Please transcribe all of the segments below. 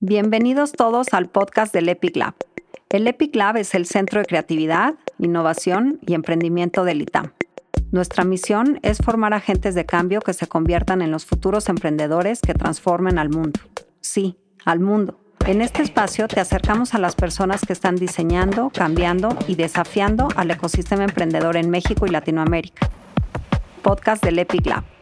Bienvenidos todos al podcast del Epic Lab. El Epic Lab es el centro de creatividad, innovación y emprendimiento del ITAM. Nuestra misión es formar agentes de cambio que se conviertan en los futuros emprendedores que transformen al mundo. Sí, al mundo. En este espacio te acercamos a las personas que están diseñando, cambiando y desafiando al ecosistema emprendedor en México y Latinoamérica. Podcast del Epic Lab.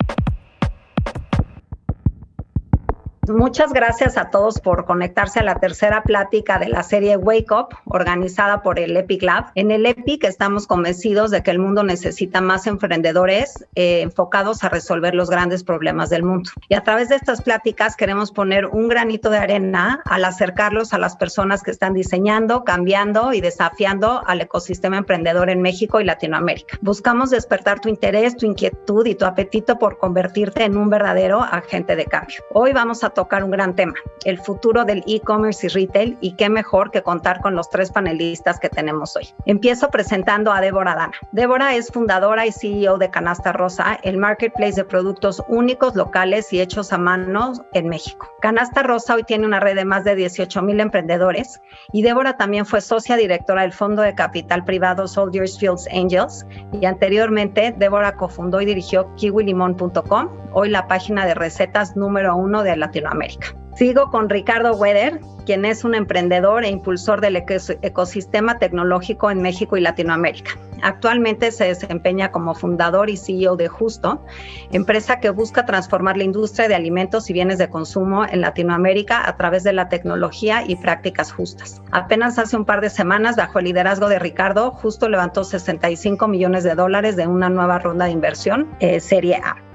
Muchas gracias a todos por conectarse a la tercera plática de la serie Wake Up, organizada por el Epic Lab. En el Epic estamos convencidos de que el mundo necesita más emprendedores eh, enfocados a resolver los grandes problemas del mundo. Y a través de estas pláticas queremos poner un granito de arena al acercarlos a las personas que están diseñando, cambiando y desafiando al ecosistema emprendedor en México y Latinoamérica. Buscamos despertar tu interés, tu inquietud y tu apetito por convertirte en un verdadero agente de cambio. Hoy vamos a tocar un gran tema, el futuro del e-commerce y retail y qué mejor que contar con los tres panelistas que tenemos hoy. Empiezo presentando a Débora Dana. Débora es fundadora y CEO de Canasta Rosa, el marketplace de productos únicos, locales y hechos a mano en México. Canasta Rosa hoy tiene una red de más de 18 mil emprendedores y Débora también fue socia directora del fondo de capital privado Soldiers Fields Angels y anteriormente Débora cofundó y dirigió kiwilimon.com, hoy la página de recetas número uno de Latinoamérica América. Sigo con Ricardo Weder, quien es un emprendedor e impulsor del ecosistema tecnológico en México y Latinoamérica. Actualmente se desempeña como fundador y CEO de Justo, empresa que busca transformar la industria de alimentos y bienes de consumo en Latinoamérica a través de la tecnología y prácticas justas. Apenas hace un par de semanas, bajo el liderazgo de Ricardo, Justo levantó 65 millones de dólares de una nueva ronda de inversión, eh, Serie A.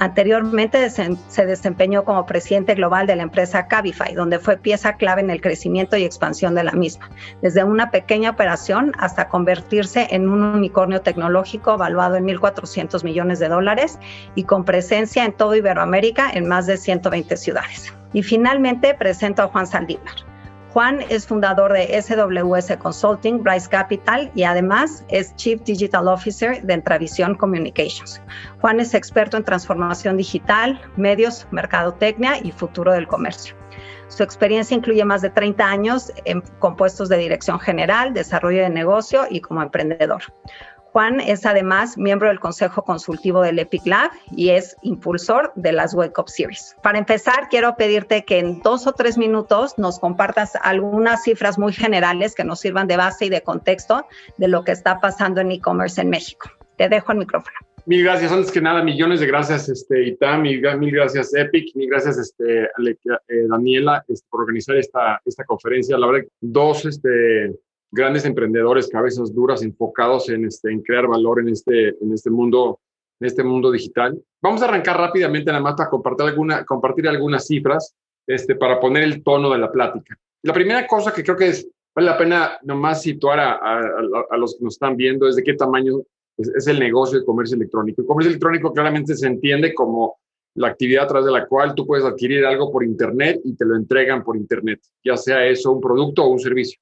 Anteriormente se desempeñó como presidente global de la empresa Cabify, donde fue pieza clave en el crecimiento y expansión de la misma, desde una pequeña operación hasta convertirse en un unicornio tecnológico valuado en 1.400 millones de dólares y con presencia en todo Iberoamérica en más de 120 ciudades. Y finalmente presento a Juan Saldívar. Juan es fundador de SWS Consulting, Bryce Capital y además es Chief Digital Officer de Entravisión Communications. Juan es experto en transformación digital, medios, mercadotecnia y futuro del comercio. Su experiencia incluye más de 30 años en, con puestos de dirección general, desarrollo de negocio y como emprendedor. Juan es además miembro del Consejo Consultivo del Epic Lab y es impulsor de las Wake Up Series. Para empezar, quiero pedirte que en dos o tres minutos nos compartas algunas cifras muy generales que nos sirvan de base y de contexto de lo que está pasando en e-commerce en México. Te dejo el micrófono. Mil gracias. Antes que nada, millones de gracias, este, Itam, mil, gracias, Epic, mil gracias, este, eh, Daniela, este, por organizar esta, esta conferencia. La verdad, dos este, grandes emprendedores, cabezas duras, enfocados en, este, en crear valor en este, en este mundo en este mundo digital. Vamos a arrancar rápidamente nada más para compartir, alguna, compartir algunas cifras este, para poner el tono de la plática. La primera cosa que creo que es, vale la pena nomás situar a, a, los que nos están viendo es de qué tamaño es, es, el negocio de comercio electrónico. El comercio electrónico claramente se entiende como la actividad a través de la cual tú puedes adquirir algo por Internet y te lo entregan por Internet, ya sea eso un producto o un servicio.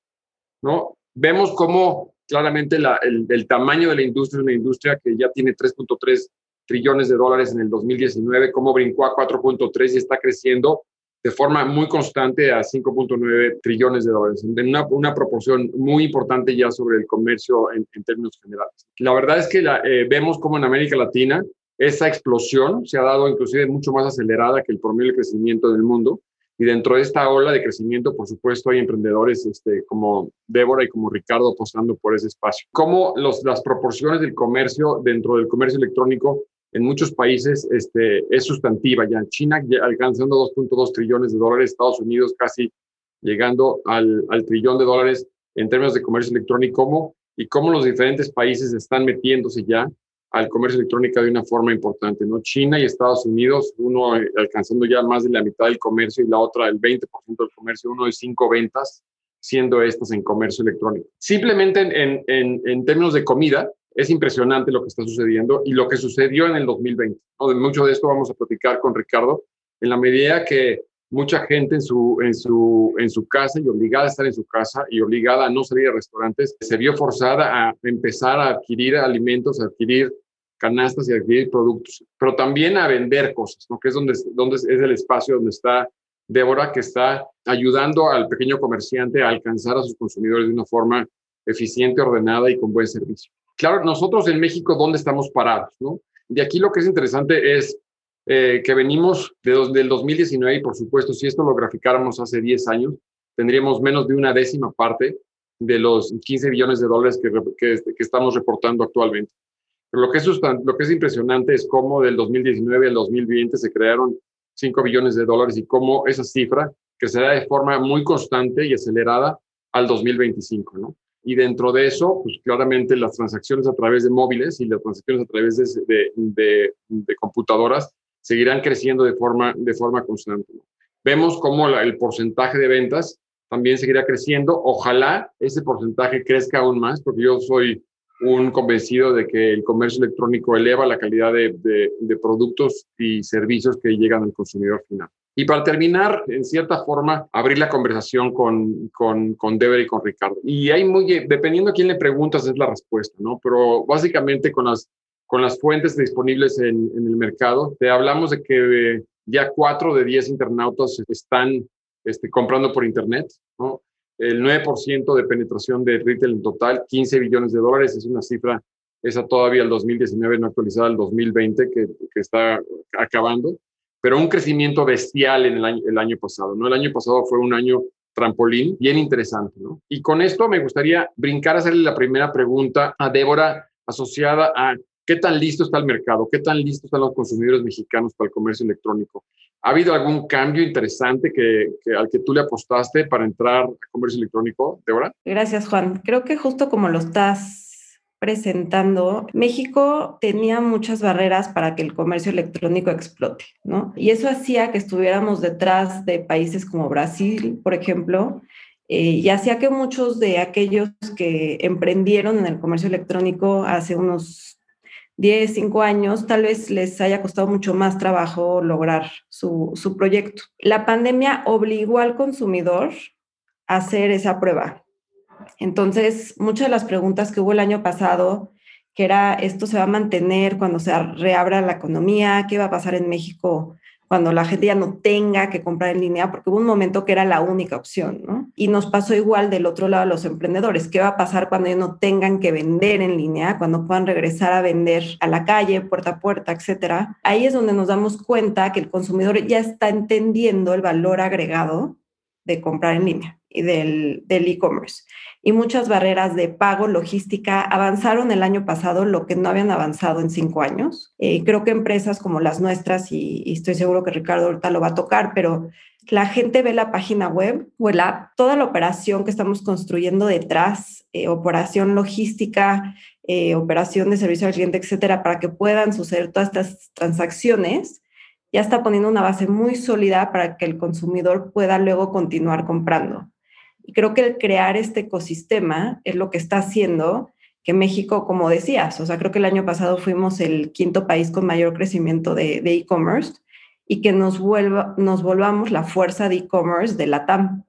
¿No? Vemos cómo claramente el, tamaño de la industria es una industria que ya tiene 3.3 trillones de dólares en el 2019, cómo brincó a 4.3 y está creciendo de forma muy constante a 5.9 trillones de dólares, en una, proporción muy importante ya sobre el comercio en, términos generales. La verdad es que eh, vemos cómo en América Latina esa explosión se ha dado inclusive mucho más acelerada que el promedio de crecimiento del mundo y dentro de esta ola de crecimiento, por supuesto, hay emprendedores este, como Débora y como Ricardo apostando por ese espacio. Cómo los, las proporciones del comercio dentro del comercio electrónico en muchos países este, es sustantiva. Ya China ya alcanzando 2.2 trillones de dólares, Estados Unidos casi llegando al, al trillón de dólares en términos de comercio electrónico, ¿cómo? y cómo los diferentes países están metiéndose ya al comercio electrónico de una forma importante, ¿no? China y Estados Unidos, uno eh, alcanzando ya más de la mitad del comercio y la otra el 20% del comercio, uno de cinco ventas, siendo estas en comercio electrónico. Simplemente en, en, en términos de comida, es impresionante lo que está sucediendo y lo que sucedió en el 2020. ¿no? De mucho de esto vamos a platicar con Ricardo, en la medida que mucha gente en su, en, su, en su casa y obligada a estar en su casa y obligada a no salir a restaurantes, se vio forzada a empezar a adquirir alimentos, a adquirir canastas y adquirir productos, pero también a vender cosas, ¿no? que es donde, donde es el espacio donde está Débora, que está ayudando al pequeño comerciante a alcanzar a sus consumidores de una forma eficiente, ordenada y con buen servicio. Claro, nosotros en México, ¿dónde estamos parados? ¿no? De aquí lo que es interesante es eh, que venimos de del 2019 y por supuesto, si esto lo graficáramos hace 10 años, tendríamos menos de una décima parte de los 15 billones de dólares que, que, que estamos reportando actualmente. Pero lo que, es lo que es impresionante es cómo del 2019 al 2020 se crearon 5 billones de dólares y cómo esa cifra crecerá de forma muy constante y acelerada al 2025, ¿no? Y dentro de eso, pues claramente las transacciones a través de móviles y las transacciones a través de, de, de, computadoras seguirán creciendo de forma, de forma constante. Vemos cómo el porcentaje de ventas también seguirá creciendo. Ojalá ese porcentaje crezca aún más, porque yo soy un convencido de que el comercio electrónico eleva la calidad de, de, productos y servicios que llegan al consumidor final. Y para terminar, en cierta forma, abrir la conversación con, con, con Deber y con Ricardo. Y hay muy, dependiendo a quién le preguntas, es la respuesta, ¿no? Pero básicamente con las, con las fuentes disponibles en, en el mercado, te hablamos de que ya cuatro de diez internautas están este, comprando por Internet, ¿no? el 9% de penetración de retail en total, 15 billones de dólares, es una cifra, esa todavía el 2019, no actualizada el 2020, que, que está acabando, pero un crecimiento bestial en el año, el año pasado, ¿no? El año pasado fue un año trampolín bien interesante, ¿no? Y con esto me gustaría brincar a hacerle la primera pregunta a Débora asociada a qué tan listo está el mercado, qué tan listos están los consumidores mexicanos para el comercio electrónico. ¿Ha habido algún cambio interesante que, al que tú le apostaste para entrar al comercio electrónico, Débora? Gracias, Juan. Creo que justo como lo estás presentando, México tenía muchas barreras para que el comercio electrónico explote, ¿no? Y eso hacía que estuviéramos detrás de países como Brasil, por ejemplo, eh, y hacía que muchos de aquellos que emprendieron en el comercio electrónico hace unos 10, 5 años, tal vez les haya costado mucho más trabajo lograr su, su proyecto. La pandemia obligó al consumidor a hacer esa prueba. Entonces, muchas de las preguntas que hubo el año pasado, que era, ¿esto se va a mantener cuando se reabra la economía? ¿Qué va a pasar en México cuando la gente ya no tenga que comprar en línea, porque hubo un momento que era la única opción, ¿no? Y nos pasó igual del otro lado a los emprendedores. ¿Qué va a pasar cuando ya no tengan que vender en línea, cuando puedan regresar a vender a la calle, puerta a puerta, etcétera? Ahí es donde nos damos cuenta que el consumidor ya está entendiendo el valor agregado de comprar en línea y del e-commerce y muchas barreras de pago, logística, avanzaron el año pasado lo que no habían avanzado en cinco años. Eh, creo que empresas como las nuestras, y, estoy seguro que Ricardo ahorita lo va a tocar, pero la gente ve la página web o el toda la operación que estamos construyendo detrás, eh, operación logística, eh, operación de servicio al cliente, etcétera, para que puedan suceder todas estas transacciones, ya está poniendo una base muy sólida para que el consumidor pueda luego continuar comprando. Y creo que el crear este ecosistema es lo que está haciendo que México, como decías, o sea, creo que el año pasado fuimos el quinto país con mayor crecimiento de e-commerce y que nos, vuelva, nos volvamos la fuerza de e-commerce de la TAM.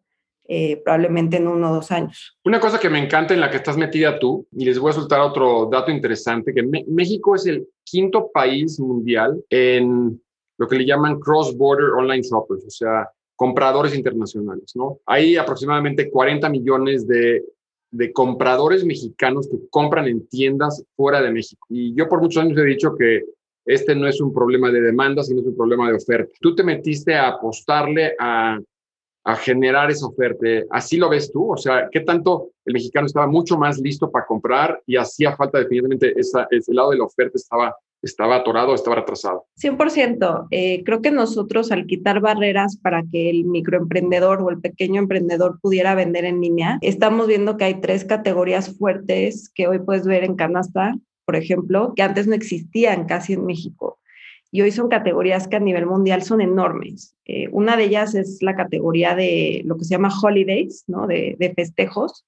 Eh, probablemente en uno o dos años. Una cosa que me encanta en la que estás metida tú, y les voy a soltar otro dato interesante, que México es el quinto país mundial en lo que le llaman cross-border online shoppers, o sea, compradores internacionales, ¿no? Hay aproximadamente 40 millones de, de, compradores mexicanos que compran en tiendas fuera de México. Y yo por muchos años he dicho que este no es un problema de demanda, sino es un problema de oferta. Tú te metiste a apostarle a, a generar esa oferta. ¿Así lo ves tú? O sea, ¿qué tanto el mexicano estaba mucho más listo para comprar y hacía falta definitivamente esa, ese lado de la oferta estaba estaba atorado, estaba retrasado. 100%. Eh, creo que nosotros al quitar barreras para que el microemprendedor o el pequeño emprendedor pudiera vender en línea, estamos viendo que hay tres categorías fuertes que hoy puedes ver en canasta, por ejemplo, que antes no existían casi en México. Y hoy son categorías que a nivel mundial son enormes. Eh, una de ellas es la categoría de lo que se llama holidays, ¿no? De, de festejos.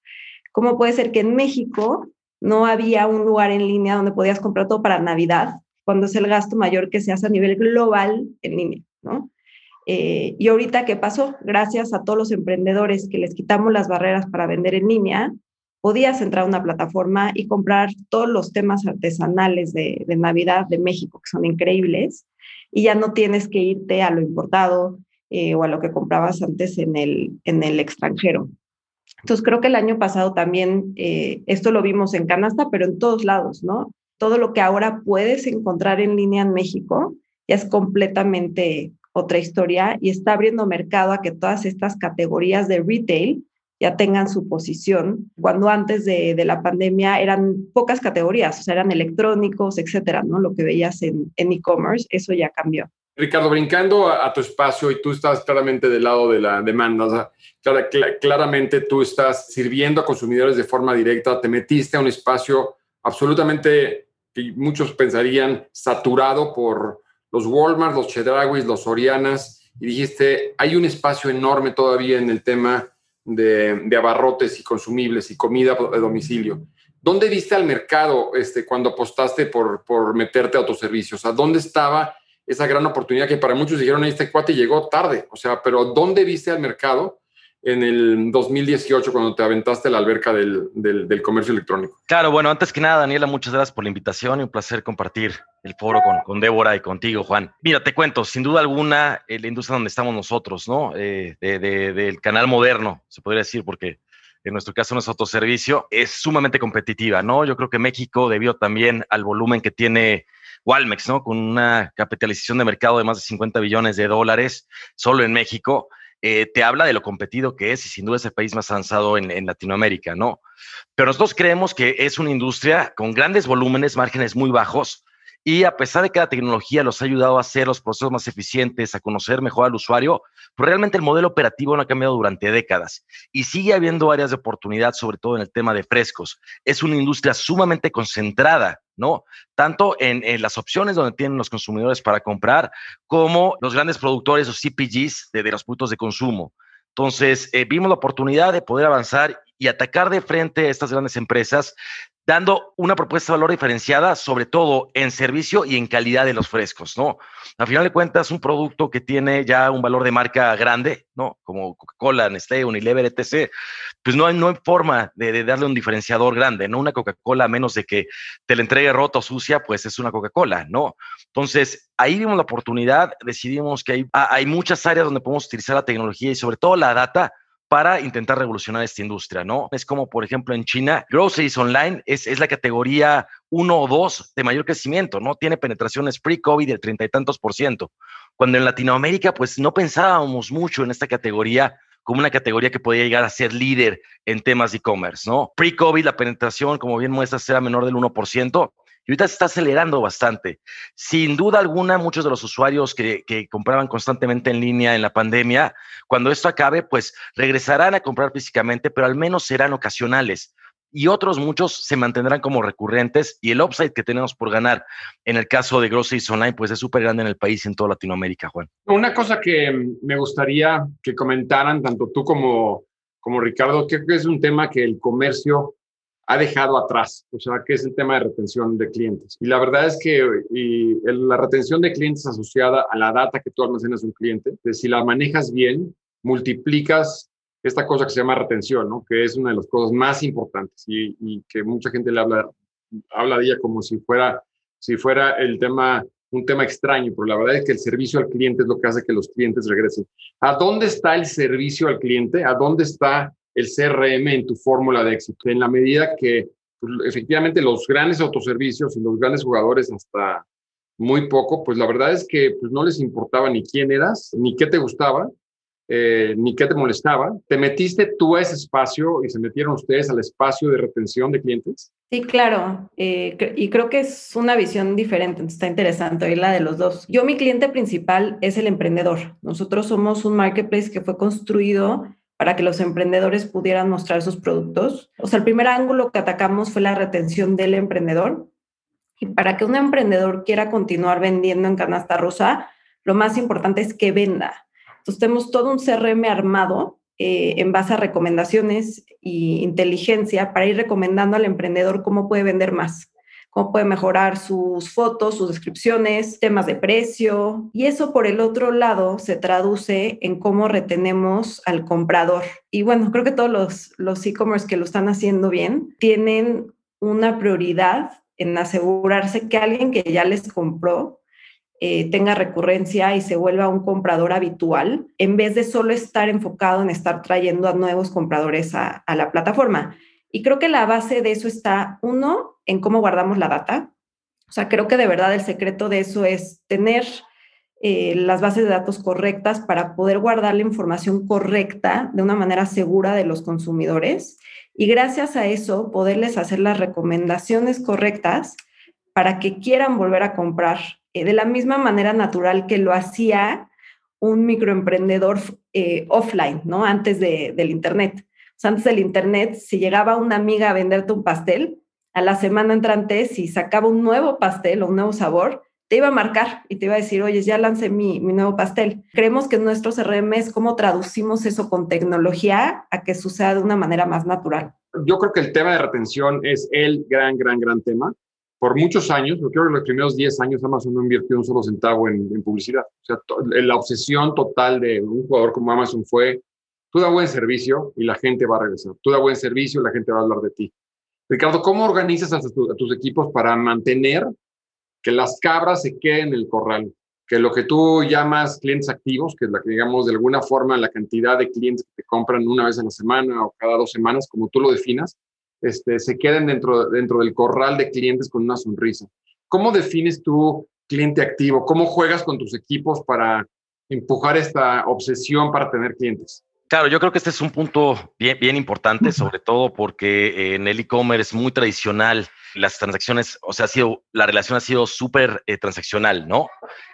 ¿Cómo puede ser que en México no había un lugar en línea donde podías comprar todo para Navidad, cuando es el gasto mayor que se hace a nivel global en línea, ¿no? Eh, y ahorita, ¿qué pasó? Gracias a todos los emprendedores que les quitamos las barreras para vender en línea, podías entrar a una plataforma y comprar todos los temas artesanales de, Navidad de México, que son increíbles, y ya no tienes que irte a lo importado, eh, o a lo que comprabas antes en el, en el extranjero. Entonces creo que el año pasado también eh, esto lo vimos en canasta, pero en todos lados, ¿no? Todo lo que ahora puedes encontrar en línea en México ya es completamente otra historia y está abriendo mercado a que todas estas categorías de retail ya tengan su posición, cuando antes de, la pandemia eran pocas categorías, o sea, eran electrónicos, etcétera, ¿no? Lo que veías en e-commerce, eso ya cambió. Ricardo, brincando a, tu espacio y tú estás claramente del lado de la demanda, o sea, claramente tú estás sirviendo a consumidores de forma directa, te metiste a un espacio absolutamente muchos pensarían saturado por los Walmart, los Chedrauis, los Sorianas, y dijiste, hay un espacio enorme todavía en el tema de, abarrotes y consumibles y comida de domicilio. ¿Dónde viste al mercado este, cuando apostaste por, por meterte a autoservicios? O sea, ¿dónde estaba esa gran oportunidad que para muchos dijeron, este cuate llegó tarde? O sea, pero ¿dónde viste al mercado en el 2018 cuando te aventaste la alberca del, del, comercio electrónico. Claro, bueno, antes que nada, Daniela, muchas gracias por la invitación y un placer compartir el foro con, con Débora y contigo, Juan. Mira, te cuento, sin duda alguna, eh, la industria donde estamos nosotros, ¿no? Eh, de, del canal moderno, se podría decir, porque en nuestro caso nuestro autoservicio, es sumamente competitiva, ¿no? Yo creo que México, debido también al volumen que tiene Walmex, ¿no? Con una capitalización de mercado de más de 50 billones de dólares solo en México, eh, te habla de lo competido que es y sin duda es el país más avanzado en, Latinoamérica, ¿no? Pero nosotros creemos que es una industria con grandes volúmenes, márgenes muy bajos y a pesar de que la tecnología los ha ayudado a hacer los procesos más eficientes, a conocer mejor al usuario, pues realmente el modelo operativo no ha cambiado durante décadas y sigue habiendo áreas de oportunidad, sobre todo en el tema de frescos. Es una industria sumamente concentrada ¿no? Tanto en, las opciones donde tienen los consumidores para comprar, como los grandes productores o CPGs de, los puntos de consumo. Entonces, eh, vimos la oportunidad de poder avanzar y atacar de frente a estas grandes empresas dando una propuesta de valor diferenciada, sobre todo en servicio y en calidad de los frescos, ¿no? Al final de cuentas, un producto que tiene ya un valor de marca grande, ¿no? Como Coca-Cola, Nestlé, Unilever, etc., pues no hay, no hay forma de, darle un diferenciador grande, ¿no? Una Coca-Cola, a menos de que te la entregue rota o sucia, pues es una Coca-Cola, ¿no? Entonces, ahí vimos la oportunidad, decidimos que hay, hay muchas áreas donde podemos utilizar la tecnología y sobre todo la data para intentar revolucionar esta industria, ¿no? Es como, por ejemplo, en China, groceries online es, es la categoría uno o dos de mayor crecimiento, ¿no? Tiene penetraciones pre-COVID del treinta y tantos por ciento. Cuando en Latinoamérica, pues no pensábamos mucho en esta categoría como una categoría que podía llegar a ser líder en temas de e-commerce, ¿no? Pre-COVID, la penetración, como bien muestra, era menor del 1%, y ahorita se está acelerando bastante. Sin duda alguna, muchos de los usuarios que, compraban constantemente en línea en la pandemia, cuando esto acabe, pues regresarán a comprar físicamente, pero al menos serán ocasionales y otros muchos se mantendrán como recurrentes y el upside que tenemos por ganar en el caso de Groceries Online pues es súper grande en el país y en toda Latinoamérica, Juan. Una cosa que me gustaría que comentaran tanto tú como, como Ricardo, que es un tema que el comercio ha dejado atrás, o sea, que es el tema de retención de clientes. Y la verdad es que la retención de clientes asociada a la data que tú almacenas un cliente, si la manejas bien, multiplicas esta cosa que se llama retención, ¿no? que es una de las cosas más importantes y, que mucha gente le habla, habla de ella como si fuera, si fuera el tema, un tema extraño, pero la verdad es que el servicio al cliente es lo que hace que los clientes regresen. ¿A dónde está el servicio al cliente? ¿A dónde está el CRM en tu fórmula de éxito. En la medida que pues, efectivamente los grandes autoservicios y los grandes jugadores hasta muy poco, pues la verdad es que pues, no les importaba ni quién eras, ni qué te gustaba, eh, ni qué te molestaba. ¿Te metiste tú a ese espacio y se metieron ustedes al espacio de retención de clientes? Sí, claro. Eh, y creo que es una visión diferente. Está interesante oír la de los dos. Yo, mi cliente principal es el emprendedor. Nosotros somos un marketplace que fue construido para que los emprendedores pudieran mostrar sus productos. O sea, el primer ángulo que atacamos fue la retención del emprendedor. Y para que un emprendedor quiera continuar vendiendo en canasta rosa, lo más importante es que venda. Entonces, tenemos todo un CRM armado eh, en base a recomendaciones y inteligencia para ir recomendando al emprendedor cómo puede vender más cómo puede mejorar sus fotos, sus descripciones, temas de precio. Y eso por el otro lado se traduce en cómo retenemos al comprador. Y bueno, creo que todos los, los e-commerce que lo están haciendo bien tienen una prioridad en asegurarse que alguien que ya les compró eh, tenga recurrencia y se vuelva un comprador habitual, en vez de solo estar enfocado en estar trayendo a nuevos compradores a, la plataforma. Y creo que la base de eso está, uno, en cómo guardamos la data. O sea, creo que de verdad el secreto de eso es tener eh, las bases de datos correctas para poder guardar la información correcta de una manera segura de los consumidores y gracias a eso poderles hacer las recomendaciones correctas para que quieran volver a comprar eh, de la misma manera natural que lo hacía un microemprendedor eh, offline, ¿no? Antes del Internet. Sea, antes del Internet, si llegaba una amiga a venderte un pastel, a la semana entrante, si sacaba un nuevo pastel o un nuevo sabor, te iba a marcar y te iba a decir, oye, ya lancé mi, mi nuevo pastel. Creemos que nuestros CRM es cómo traducimos eso con tecnología a que suceda de una manera más natural. Yo creo que el tema de retención es el gran, gran, gran tema por muchos años, creo que los primeros 10 años Amazon no invirtió un solo centavo en, publicidad. O sea, la obsesión total de un jugador como Amazon fue, tú da buen servicio y la gente va a regresar. Tú da buen servicio y la gente va a hablar de ti. Ricardo, ¿cómo organizas a, tus equipos para mantener que las cabras se queden en el corral? Que lo que tú llamas clientes activos, que es la que digamos de alguna forma la cantidad de clientes que te compran una vez a la semana o cada dos semanas, como tú lo definas, este, se queden dentro, dentro del corral de clientes con una sonrisa. ¿Cómo defines tu cliente activo? ¿Cómo juegas con tus equipos para empujar esta obsesión para tener clientes? Claro, yo creo que este es un punto bien, bien importante, sobre todo porque en el e-commerce es muy tradicional las transacciones, o sea, ha sido, la relación ha sido súper eh, transaccional, ¿no?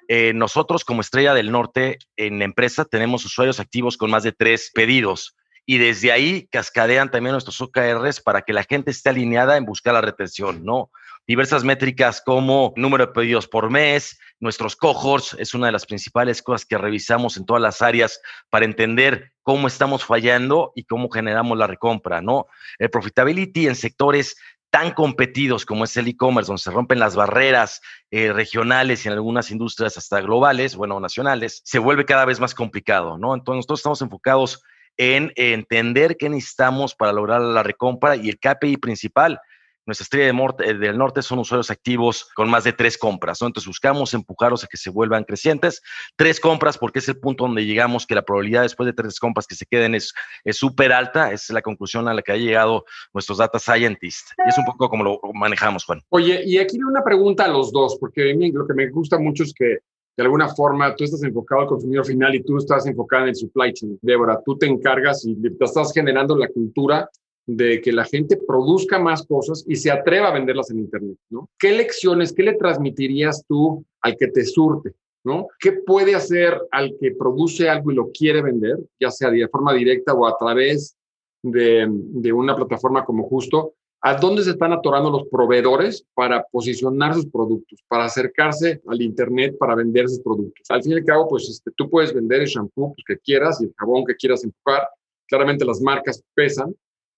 Eh, nosotros como Estrella del Norte en la empresa tenemos usuarios activos con más de tres pedidos y desde ahí cascadean también nuestros OKRs para que la gente esté alineada en buscar la retención, ¿no? Diversas métricas como número de pedidos por mes, nuestros cohorts, es una de las principales cosas que revisamos en todas las áreas para entender cómo estamos fallando y cómo generamos la recompra, ¿no? El profitability en sectores tan competidos como es el e-commerce, donde se rompen las barreras eh, regionales y en algunas industrias hasta globales, bueno, nacionales, se vuelve cada vez más complicado, ¿no? Entonces, nosotros estamos enfocados en entender qué necesitamos para lograr la recompra y el KPI principal. Nuestra estrella de del norte son usuarios activos con más de tres compras, ¿no? Entonces buscamos empujarlos a que se vuelvan crecientes. Tres compras porque es el punto donde llegamos que la probabilidad después de tres compras que se queden es súper alta. es la conclusión a la que ha llegado nuestros data scientists. Y es un poco como lo manejamos, Juan. Oye, y aquí una pregunta a los dos, porque a mí lo que me gusta mucho es que de alguna forma tú estás enfocado al consumidor final y tú estás enfocado en el supply chain. Débora, tú te encargas y te estás generando la cultura de que la gente produzca más cosas y se atreva a venderlas en Internet, ¿no? ¿Qué lecciones, qué le transmitirías tú al que te surte, ¿no? ¿Qué puede hacer al que produce algo y lo quiere vender, ya sea de forma directa o a través de, de una plataforma como Justo, a dónde se están atorando los proveedores para posicionar sus productos, para acercarse al Internet para vender sus productos. Al fin y al cabo, pues este, tú puedes vender el shampoo que quieras y el jabón que quieras empujar. Claramente las marcas pesan,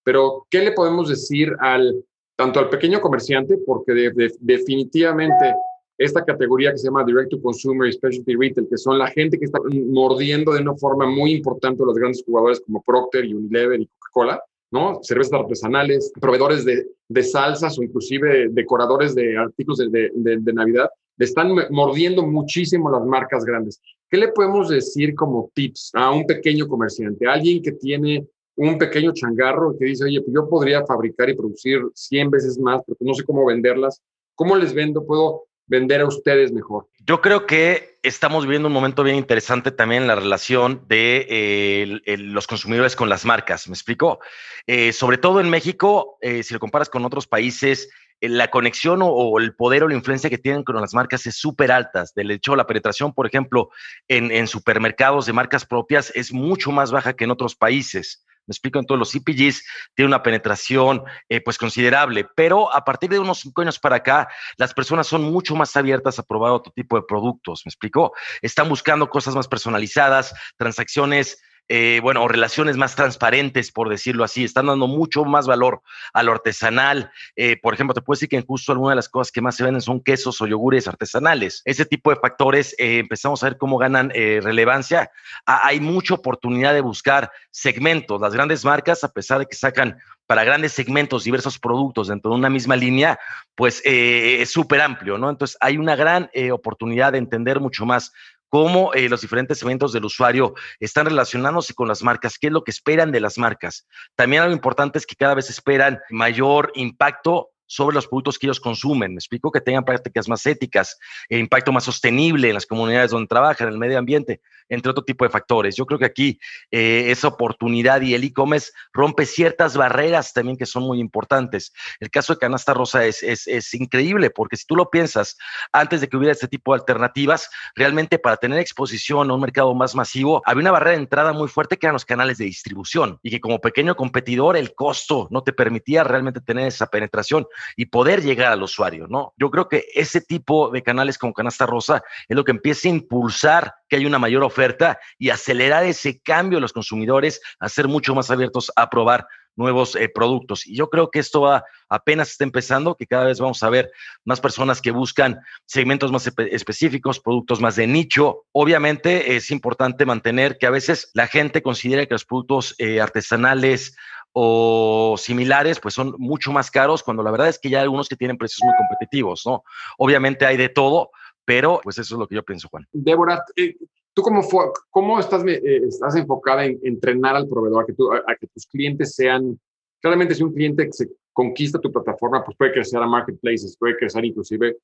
pero ¿qué le podemos decir al tanto al pequeño comerciante? Porque definitivamente esta categoría que se llama Direct to Consumer y Specialty Retail, que son la gente que está mordiendo de una forma muy importante a los grandes jugadores como Procter Unilever y Coca-Cola, ¿no? Cervezas artesanales, proveedores de, de, salsas o inclusive decoradores de artículos de, de, de, Navidad, le están mordiendo muchísimo las marcas grandes. ¿Qué le podemos decir como tips a un pequeño comerciante, alguien que tiene un pequeño changarro que dice, oye, pues yo podría fabricar y producir 100 veces más, pero no sé cómo venderlas? ¿Cómo les vendo? ¿Puedo vender a ustedes mejor? Yo creo que estamos viviendo un momento bien interesante también en la relación de eh, los consumidores con las marcas. ¿Me explico? Eh, sobre todo en México, eh, si lo comparas con otros países, la conexión o, el poder o la influencia que tienen con las marcas es súper alta. Del hecho, la penetración, por ejemplo, en supermercados de marcas propias es mucho más baja que en otros países. Me explico, en todos los CPGs tiene una penetración eh, pues considerable, pero a partir de unos cinco años para acá, las personas son mucho más abiertas a probar otro tipo de productos. Me explico, están buscando cosas más personalizadas, transacciones eh, bueno, o relaciones más transparentes, por decirlo así, están dando mucho más valor a lo artesanal. Eh, por ejemplo, te puedo decir que justo algunas de las cosas que más se venden son quesos o yogures artesanales. Ese tipo de factores eh, empezamos a ver cómo ganan relevancia. hay mucha oportunidad de buscar segmentos. Las grandes marcas, a pesar de que sacan para grandes segmentos, diversos productos dentro de una misma línea, pues es súper amplio, ¿no? Entonces hay una gran oportunidad de entender mucho más cómo eh, los diferentes eventos del usuario están relacionándose con las marcas, qué es lo que esperan de las marcas. También algo importante es que cada vez esperan mayor impacto sobre los productos que ellos consumen. Me explico que tengan prácticas más éticas, e impacto más sostenible en las comunidades donde trabajan, en el medio ambiente, entre otro tipo de factores. Yo creo que aquí eh, esa oportunidad y el e-commerce rompe ciertas barreras también que son muy importantes. El caso de Canasta Rosa es, es, es increíble porque si tú lo piensas, antes de que hubiera este tipo de alternativas, realmente para tener exposición a un mercado más masivo, había una barrera de entrada muy fuerte que eran los canales de distribución y que como pequeño competidor el costo no te permitía realmente tener esa penetración y poder llegar al usuario, ¿no? Yo creo que ese tipo de canales como Canasta Rosa es lo que empieza a impulsar que haya una mayor oferta y acelerar ese cambio de los consumidores a ser mucho más abiertos a probar nuevos eh, productos. Y yo creo que esto va, apenas está empezando, que cada vez vamos a ver más personas que buscan segmentos más específicos, productos más de nicho. Obviamente es importante mantener que a veces la gente considera que los productos eh, artesanales o similares, pues son mucho más caros, cuando la verdad es que ya hay algunos que tienen precios muy competitivos, ¿no? Obviamente hay de todo, pero pues eso es lo que yo pienso, Juan. Débora, eh, ¿tú cómo, cómo estás, eh, estás enfocada en entrenar al proveedor, a que, que tus clientes sean, claramente si un cliente se conquista tu plataforma, pues puede crecer a marketplaces, puede crecer inclusive,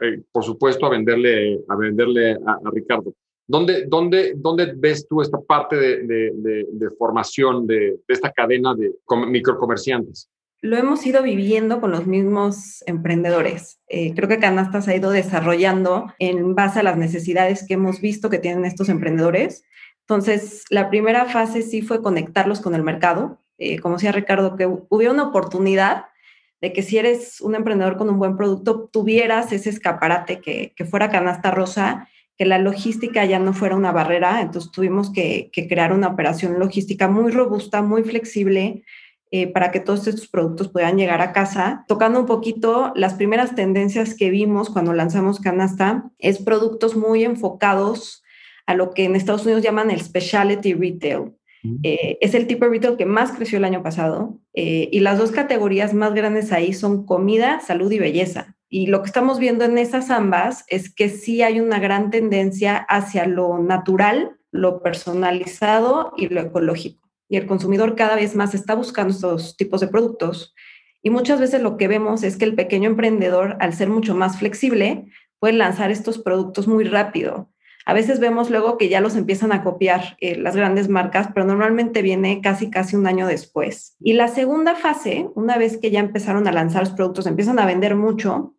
eh, por supuesto, a venderle, a, venderle a Ricardo. ¿Dónde, dónde, dónde ves tú esta parte de, formación de, esta cadena de microcomerciantes? Lo hemos ido viviendo con los mismos emprendedores. Eh, creo que Canastas ha ido desarrollando en base a las necesidades que hemos visto que tienen estos emprendedores. Entonces, la primera fase sí fue conectarlos con el mercado. Eh, como decía Ricardo, que hubiera una oportunidad de que si eres un emprendedor con un buen producto, tuvieras ese escaparate que, que fuera canasta rosa que la logística ya no fuera una barrera, entonces tuvimos que, crear una operación logística muy robusta, muy flexible, eh, para que todos estos productos puedan llegar a casa. Tocando un poquito las primeras tendencias que vimos cuando lanzamos Canasta, es productos muy enfocados a lo que en Estados Unidos llaman el specialty retail. Eh, es el tipo de retail que más creció el año pasado eh, y las dos categorías más grandes ahí son comida, salud y belleza. Y lo que estamos viendo en esas ambas es que sí hay una gran tendencia hacia lo natural, lo personalizado y lo ecológico. Y el consumidor cada vez más está buscando estos tipos de productos. Y muchas veces lo que vemos es que el pequeño emprendedor, al ser mucho más flexible, puede lanzar estos productos muy rápido. A veces vemos luego que ya los empiezan a copiar eh, las grandes marcas, pero normalmente viene casi, casi un año después. Y la segunda fase, una vez que ya empezaron a lanzar los productos, empiezan a vender mucho,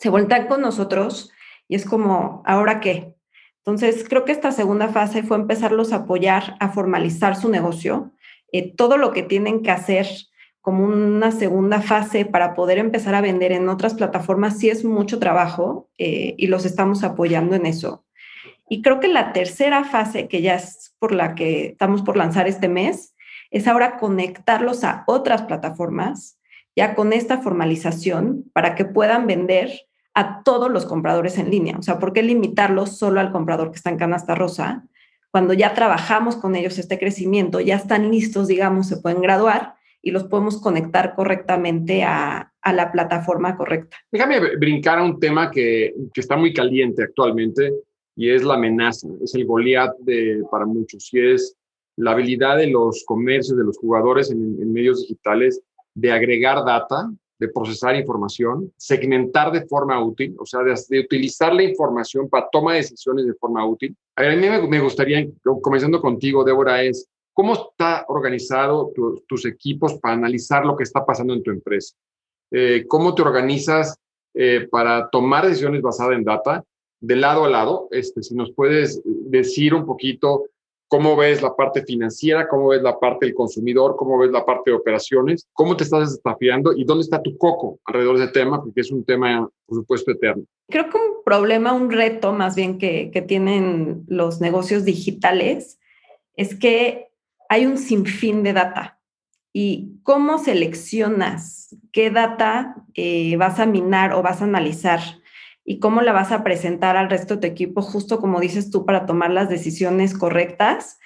se vueltan con nosotros y es como, ¿ahora qué? Entonces, creo que esta segunda fase fue empezarlos a apoyar a formalizar su negocio, eh, todo lo que tienen que hacer como una segunda fase para poder empezar a vender en otras plataformas, sí es mucho trabajo eh, y los estamos apoyando en eso. Y creo que la tercera fase, que ya es por la que estamos por lanzar este mes, es ahora conectarlos a otras plataformas, ya con esta formalización, para que puedan vender a todos los compradores en línea. O sea, ¿por qué limitarlos solo al comprador que está en canasta rosa? Cuando ya trabajamos con ellos este crecimiento, ya están listos, digamos, se pueden graduar y los podemos conectar correctamente a, a la plataforma correcta. Déjame brincar a un tema que, que, está muy caliente actualmente y es la amenaza, es el Goliat de, para muchos y es la habilidad de los comercios, de los jugadores en, en medios digitales de agregar data de procesar información, segmentar de forma útil, o sea, de, utilizar la información para toma de decisiones de forma útil. A mí me, gustaría, comenzando contigo, Débora, es cómo está organizado tus equipos para analizar lo que está pasando en tu empresa. Eh, ¿Cómo te organizas eh, para tomar decisiones basadas en data? De lado a lado, este, si nos puedes decir un poquito cómo ves la parte financiera, cómo ves la parte del consumidor, cómo ves la parte de operaciones, cómo te estás desafiando y dónde está tu coco alrededor de ese tema, porque es un tema, por supuesto, eterno. Creo que un problema, un reto más bien que, tienen los negocios digitales es que hay un sinfín de data. ¿Y cómo seleccionas qué data eh, vas a minar o vas a analizar? Y cómo la vas a presentar al resto de tu equipo, justo como dices tú, para tomar las decisiones correctas.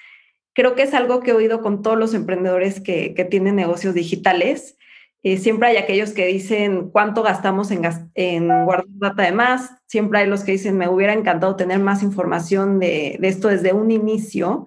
Creo que es algo que he oído con todos los emprendedores que, tienen negocios digitales. Eh, siempre hay aquellos que dicen cuánto gastamos en, en, guardar data de más. Siempre hay los que dicen me hubiera encantado tener más información de, de esto desde un inicio.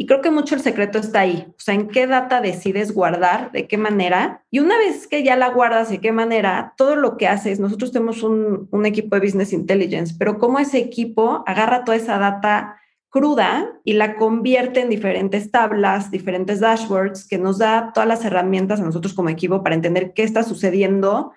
Y creo que mucho el secreto está ahí, o sea, en qué data decides guardar, de qué manera. Y una vez que ya la guardas, de qué manera, todo lo que haces, nosotros tenemos un, un equipo de Business Intelligence, pero cómo ese equipo agarra toda esa data cruda y la convierte en diferentes tablas, diferentes dashboards que nos da todas las herramientas a nosotros como equipo para entender qué está sucediendo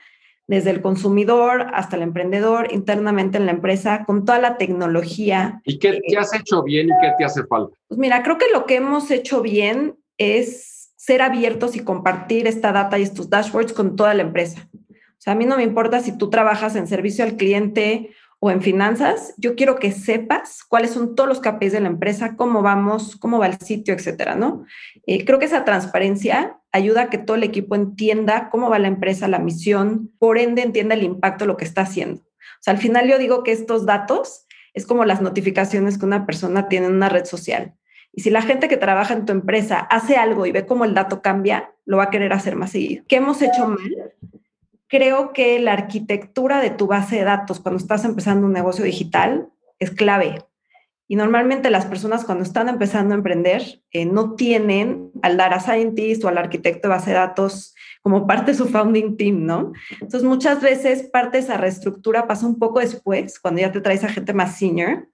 desde el consumidor hasta el emprendedor, internamente en la empresa, con toda la tecnología. ¿Y qué, qué has hecho bien y qué te hace falta? Pues mira, creo que lo que hemos hecho bien es ser abiertos y compartir esta data y estos dashboards con toda la empresa. O sea, a mí no me importa si tú trabajas en servicio al cliente o en finanzas, yo quiero que sepas cuáles son todos los KPIs de la empresa, cómo vamos, cómo va el sitio, etcétera, ¿no? Eh, creo que esa transparencia ayuda a que todo el equipo entienda cómo va la empresa, la misión, por ende entienda el impacto de lo que está haciendo. O sea, al final yo digo que estos datos es como las notificaciones que una persona tiene en una red social. Y si la gente que trabaja en tu empresa hace algo y ve cómo el dato cambia, lo va a querer hacer más seguido. ¿Qué hemos hecho mal? Creo que la arquitectura de tu base de datos cuando estás empezando un negocio digital es clave. Y normalmente las personas cuando están empezando a emprender eh, no tienen al data scientist o al arquitecto de base de datos como parte de su founding team, ¿no? Entonces muchas veces parte de esa reestructura pasa un poco después, cuando ya te traes a gente más senior,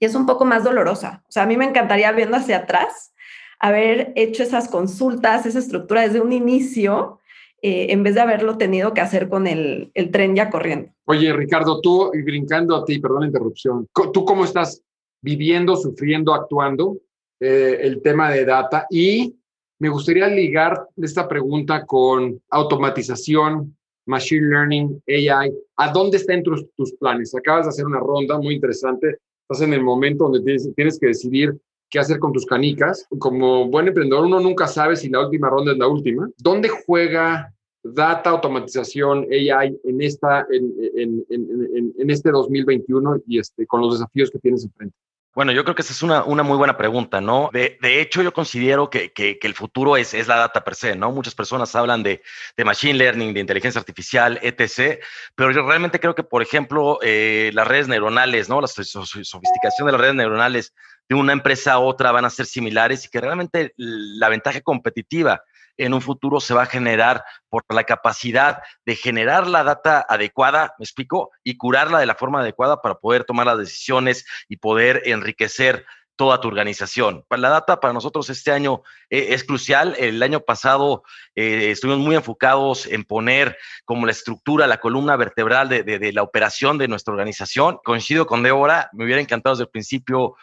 y es un poco más dolorosa. O sea, a mí me encantaría viendo hacia atrás, haber hecho esas consultas, esa estructura desde un inicio, eh, en vez de haberlo tenido que hacer con el, tren ya corriendo. Oye, Ricardo, tú, brincando a ti, perdón la interrupción, ¿tú cómo estás viviendo, sufriendo, actuando eh, el tema de data? Y me gustaría ligar esta pregunta con automatización, machine learning, AI. ¿A dónde están tus, tus planes? Acabas de hacer una ronda muy interesante. Estás en el momento donde tienes que decidir qué hacer con tus canicas. Como buen emprendedor, uno nunca sabe si la última ronda es la última. ¿Dónde juega data, automatización, AI en, esta, en, en, en, este 2021 y este, con los desafíos que tienes enfrente? Bueno, yo creo que esa es una, una muy buena pregunta, ¿no? De, de hecho, yo considero que, que, que, el futuro es, es la data per se, ¿no? Muchas personas hablan de, de machine learning, de inteligencia artificial, etc. Pero yo realmente creo que, por ejemplo, eh, las redes neuronales, ¿no? La sofisticación de las redes neuronales de una empresa a otra van a ser similares y que realmente la ventaja competitiva en un futuro se va a generar por la capacidad de generar la data adecuada, me explico, y curarla de la forma adecuada para poder tomar las decisiones y poder enriquecer toda tu organización. La data para nosotros este año eh, es crucial. El año pasado eh, estuvimos muy enfocados en poner como la estructura, la columna vertebral de, de, la operación de nuestra organización. Coincido con Débora, me hubiera encantado desde el principio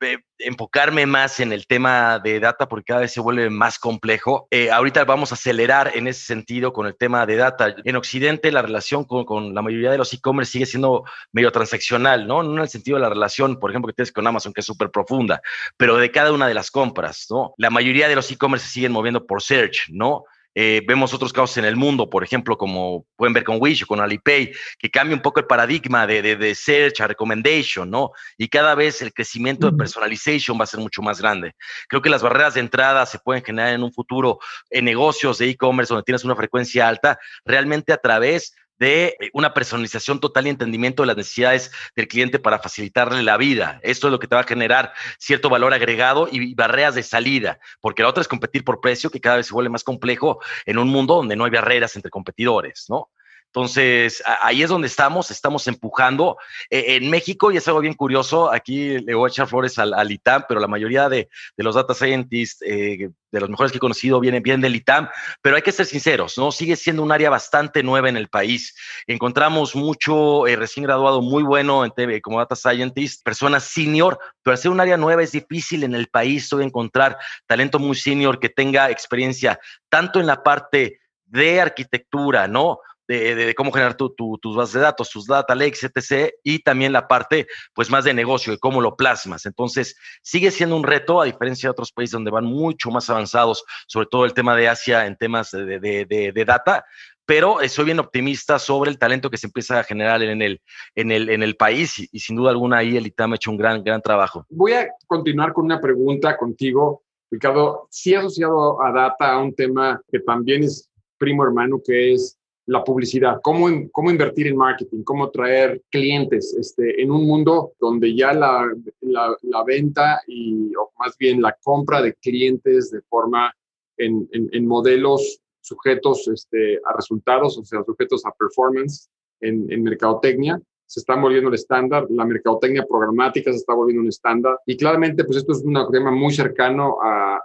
eh, enfocarme más en el tema de data porque cada vez se vuelve más complejo. Eh, ahorita vamos a acelerar en ese sentido con el tema de data. En Occidente la relación con, con la mayoría de los e-commerce sigue siendo medio transaccional, ¿no? No en el sentido de la relación, por ejemplo, que tienes con Amazon, que es súper profunda, pero de cada una de las compras, ¿no? La mayoría de los e-commerce se siguen moviendo por search, ¿no? Eh, vemos otros casos en el mundo, por ejemplo, como pueden ver con Wish o con Alipay, que cambia un poco el paradigma de, de, de search a recommendation, ¿no? Y cada vez el crecimiento de personalization va a ser mucho más grande. Creo que las barreras de entrada se pueden generar en un futuro en negocios de e-commerce donde tienes una frecuencia alta, realmente a través de eh, una personalización total y entendimiento de las necesidades del cliente para facilitarle la vida. Esto es lo que te va a generar cierto valor agregado y barreras de salida, porque la otra es competir por precio, que cada vez se vuelve más complejo en un mundo donde no hay barreras entre competidores, ¿no? Entonces, ahí es donde estamos, estamos empujando. Eh, en México, y es algo bien curioso, aquí le voy a echar flores al, al ITAM, pero la mayoría de, de los data scientists, eh, de los mejores que he conocido, vienen, bien del ITAM, pero hay que ser sinceros, ¿no? Sigue siendo un área bastante nueva en el país. Encontramos mucho eh, recién graduado muy bueno en TV, como data scientist, personas senior, pero hacer un área nueva es difícil en el país, hoy encontrar talento muy senior que tenga experiencia tanto en la parte de arquitectura, ¿no? De, cómo generar tus bases de datos, tus data lakes, etc. Y también la parte, pues, más de negocio, de cómo lo plasmas. Entonces, sigue siendo un reto, a diferencia de otros países donde van mucho más avanzados, sobre todo el tema de Asia en temas de, de data, pero soy bien optimista sobre el talento que se empieza a generar en el, en el, en el país y, sin duda alguna ahí el ITAM ha hecho un gran, gran trabajo. Voy a continuar con una pregunta contigo, Ricardo. Sí asociado a data a un tema que también es primo hermano, que es la publicidad, cómo, cómo invertir en marketing, cómo traer clientes este, en un mundo donde ya la, la, venta y, o más bien la compra de clientes de forma en, en, en modelos sujetos este, a resultados, o sea, sujetos a performance en, en mercadotecnia, se está volviendo el estándar, la mercadotecnia programática se está volviendo un estándar y claramente pues esto es un tema muy cercano a,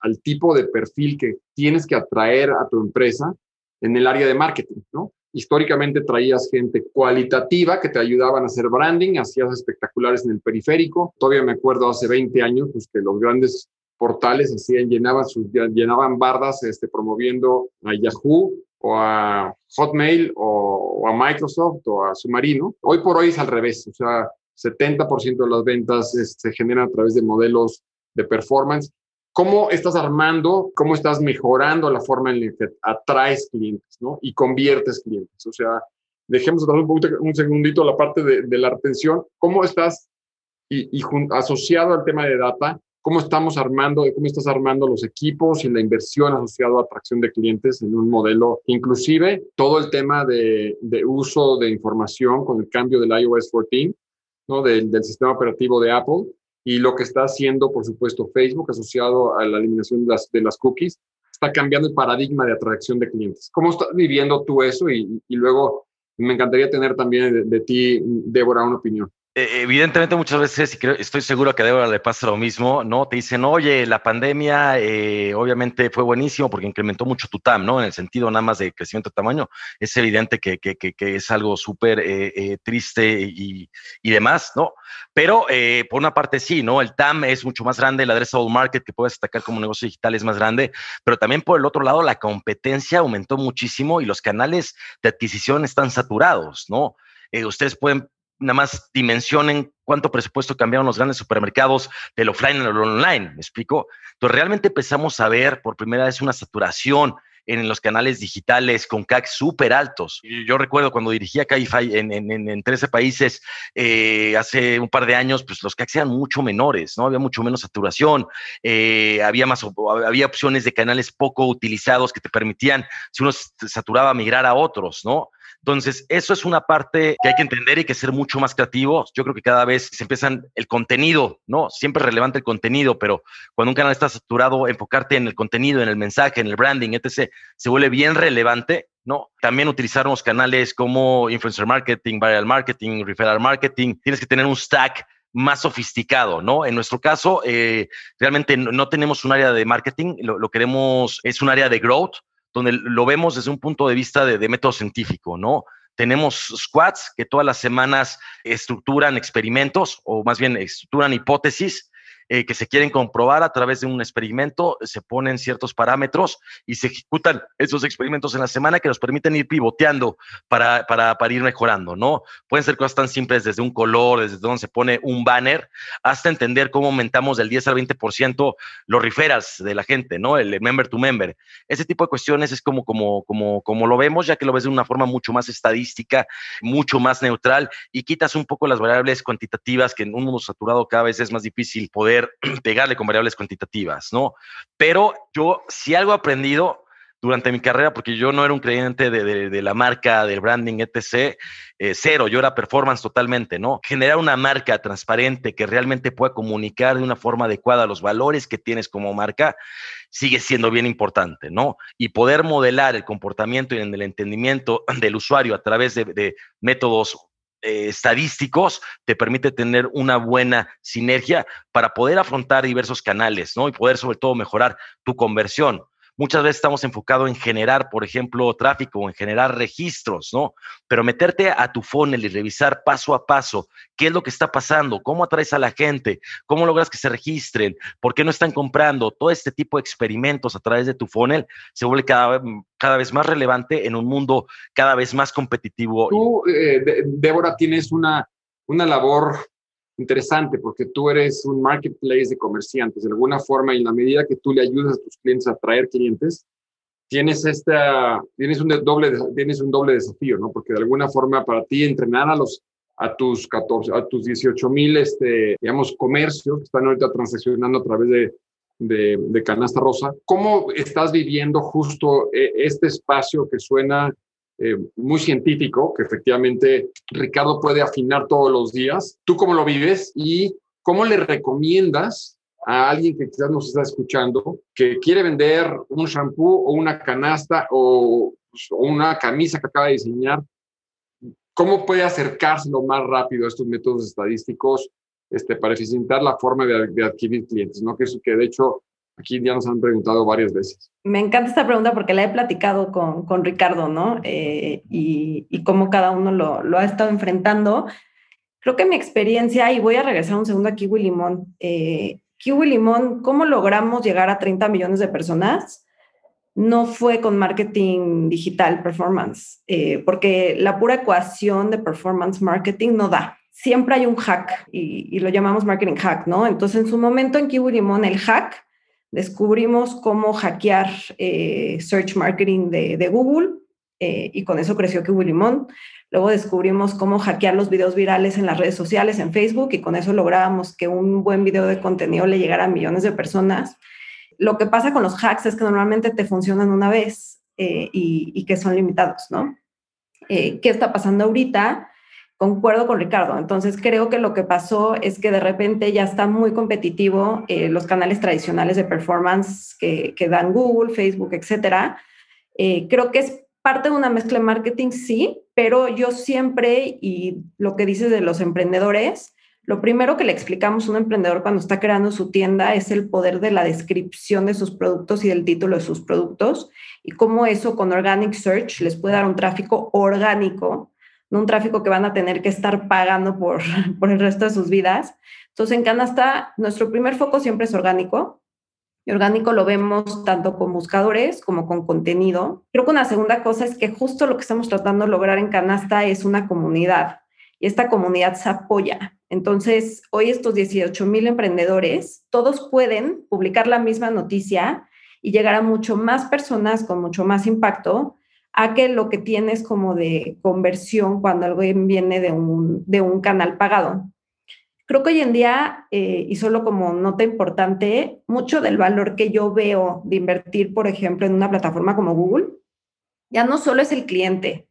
al tipo de perfil que tienes que atraer a tu empresa en el área de marketing, ¿no? Históricamente traías gente cualitativa que te ayudaban a hacer branding, hacías espectaculares en el periférico. Todavía me acuerdo hace 20 años pues, que los grandes portales hacían, llenaban, sus, llenaban bardas este, promoviendo a Yahoo o a Hotmail o, a Microsoft o a Submarino. Hoy por hoy es al revés, o sea, 70% de las ventas se generan a través de modelos de performance. ¿Cómo estás armando, cómo estás mejorando la forma en la que atraes clientes ¿no? y conviertes clientes? O sea, dejemos un, poquito, un segundito la parte de, de la retención. ¿Cómo estás y, y asociado al tema de data? cómo estamos armando, cómo estás armando los equipos y la inversión asociada a atracción de clientes en un modelo, inclusive todo el tema de, uso de información con el cambio del iOS 14, ¿no? Del, sistema operativo de Apple y lo que está haciendo, por supuesto, Facebook asociado a la eliminación de las, de cookies, está cambiando el paradigma de atracción de clientes. ¿Cómo estás viviendo tú eso? Y, luego me encantaría tener también de ti, Débora, una opinión. Eh, evidentemente muchas veces, y creo, estoy seguro que a Débora le pasa lo mismo, ¿no? Te dicen, oye, la pandemia eh, obviamente fue buenísimo porque incrementó mucho tu TAM, ¿no? En el sentido nada más de crecimiento de tamaño. Es evidente que, es algo súper eh, triste y, demás, ¿no? Pero por una parte sí, ¿no? El TAM es mucho más grande, el addressable market que puedes destacar como negocio digital es más grande, pero también por el otro lado la competencia aumentó muchísimo y los canales de adquisición están saturados, ¿no? ustedes pueden nada más dimensionen cuánto presupuesto cambiaron los grandes supermercados del offline al online, ¿me explico? Entonces realmente empezamos a ver por primera vez una saturación en los canales digitales con CAC súper altos. Yo recuerdo cuando dirigía Cabify en, en, 13 países eh, hace un par de años, pues los CACs eran mucho menores, ¿no? Había mucho menos saturación, eh, había más, había opciones de canales poco utilizados que te permitían, si uno saturaba, migrar a otros, ¿no? Entonces, eso es una parte que hay que entender y que ser mucho más creativos. Yo creo que cada vez se empiezan el contenido, ¿no? Siempre es relevante el contenido, pero cuando un canal está saturado, enfocarte en el contenido, en el mensaje, en el branding, etc., se vuelve bien relevante, ¿no? También utilizar unos canales como influencer marketing, viral marketing, referral marketing. Tienes que tener un stack más sofisticado, ¿no? En nuestro caso, eh, realmente no, tenemos un área de marketing, lo, lo, queremos, es un área de growth, donde lo vemos desde un punto de vista de, método científico, ¿no? Tenemos squads que todas las semanas estructuran experimentos o más bien estructuran hipótesis eh, que se quieren comprobar a través de un experimento, se ponen ciertos parámetros y se ejecutan esos experimentos en la semana que nos permiten ir pivoteando para, para, para ir mejorando, ¿no? Pueden ser cosas tan simples desde un color, desde donde se pone un banner, hasta entender cómo aumentamos del 10 al 20% los referrals de la gente, ¿no? El member to member. Ese tipo de cuestiones es como, como, como, como lo vemos, ya que lo ves de una forma mucho más estadística, mucho más neutral y quitas un poco las variables cuantitativas que en un mundo saturado cada vez es más difícil poder pegarle con variables cuantitativas, ¿no? Pero yo, si algo he aprendido durante mi carrera, porque yo no era un creyente de, la marca, del branding, etc., eh, cero, yo era performance totalmente, ¿no? Generar una marca transparente que realmente pueda comunicar de una forma adecuada los valores que tienes como marca sigue siendo bien importante, ¿no? Y poder modelar el comportamiento y el entendimiento del usuario a través de métodos eh, estadísticos te permite tener una buena sinergia para poder afrontar diversos canales, ¿no? Y poder sobre todo mejorar tu conversión. Muchas veces estamos enfocados en generar, por ejemplo, tráfico en generar registros, ¿no? Pero meterte a tu funnel y revisar paso a paso qué es lo que está pasando, cómo atraes a la gente, cómo logras que se registren, por qué no están comprando, todo este tipo de experimentos a través de tu funnel se vuelve cada vez, cada vez más relevante en un mundo cada vez más competitivo. Tú, eh, Débora, tienes una, una labor interesante porque tú eres un marketplace de comerciantes. De alguna forma, y en la medida que tú le ayudas a tus clientes a atraer clientes, tienes, esta, tienes, un doble, tienes un doble desafío, ¿no? Porque de alguna forma para ti entrenar a los a tus 14, a tus 18 mil, este, digamos, comercios que están ahorita transaccionando a través de, de, de, Canasta Rosa. ¿Cómo estás viviendo justo eh, este espacio que suena eh, muy científico, que efectivamente Ricardo puede afinar todos los días. ¿Tú cómo lo vives y cómo le recomiendas a alguien que quizás nos está escuchando que quiere vender un shampoo o una canasta o, una camisa que acaba de diseñar? ¿Cómo puede acercarse lo más rápido a estos métodos estadísticos este, para eficientar la forma de, adquirir clientes? ¿no? Que, eso, que de hecho Aquí ya nos han preguntado varias veces. Me encanta esta pregunta porque la he platicado con, con Ricardo, ¿no? Eh, y, y, cómo cada uno lo, lo, ha estado enfrentando. Creo que mi experiencia, y voy a regresar un segundo a Kiwi Limón. Eh, Kiwi Limón, ¿cómo logramos llegar a 30 millones de personas? No fue con marketing digital, performance, eh, porque la pura ecuación de performance marketing no da siempre hay un hack y, y, lo llamamos marketing hack, ¿no? Entonces, en su momento en Kiwi Limón, el hack descubrimos cómo hackear eh, search marketing de, Google eh, y con eso creció Kiwi Limón. Luego descubrimos cómo hackear los videos virales en las redes sociales, en Facebook, y con eso lográbamos que un buen video de contenido le llegara a millones de personas. Lo que pasa con los hacks es que normalmente te funcionan una vez eh, y, y, que son limitados, ¿no? ¿Qué está pasando ahorita? Concuerdo con Ricardo. Entonces creo que lo que pasó es que de repente ya está muy competitivo eh, los canales tradicionales de performance que, dan Google, Facebook, etcétera. Eh, creo que es parte de una mezcla de marketing, sí, pero yo siempre, y lo que dices de los emprendedores, lo primero que le explicamos a un emprendedor cuando está creando su tienda es el poder de la descripción de sus productos y del título de sus productos y cómo eso con Organic Search les puede dar un tráfico orgánico un tráfico que van a tener que estar pagando por, por el resto de sus vidas. Entonces, en Canasta, nuestro primer foco siempre es orgánico. Y orgánico lo vemos tanto con buscadores como con contenido. Creo que una segunda cosa es que justo lo que estamos tratando de lograr en Canasta es una comunidad y esta comunidad se apoya. Entonces, hoy estos 18 mil emprendedores, todos pueden publicar la misma noticia y llegar a mucho más personas con mucho más impacto a que lo que tienes como de conversión cuando algo viene de un, de un canal pagado. Creo que hoy en día, eh, y solo como nota importante, mucho del valor que yo veo de invertir, por ejemplo, en una plataforma como Google, ya no solo es el cliente,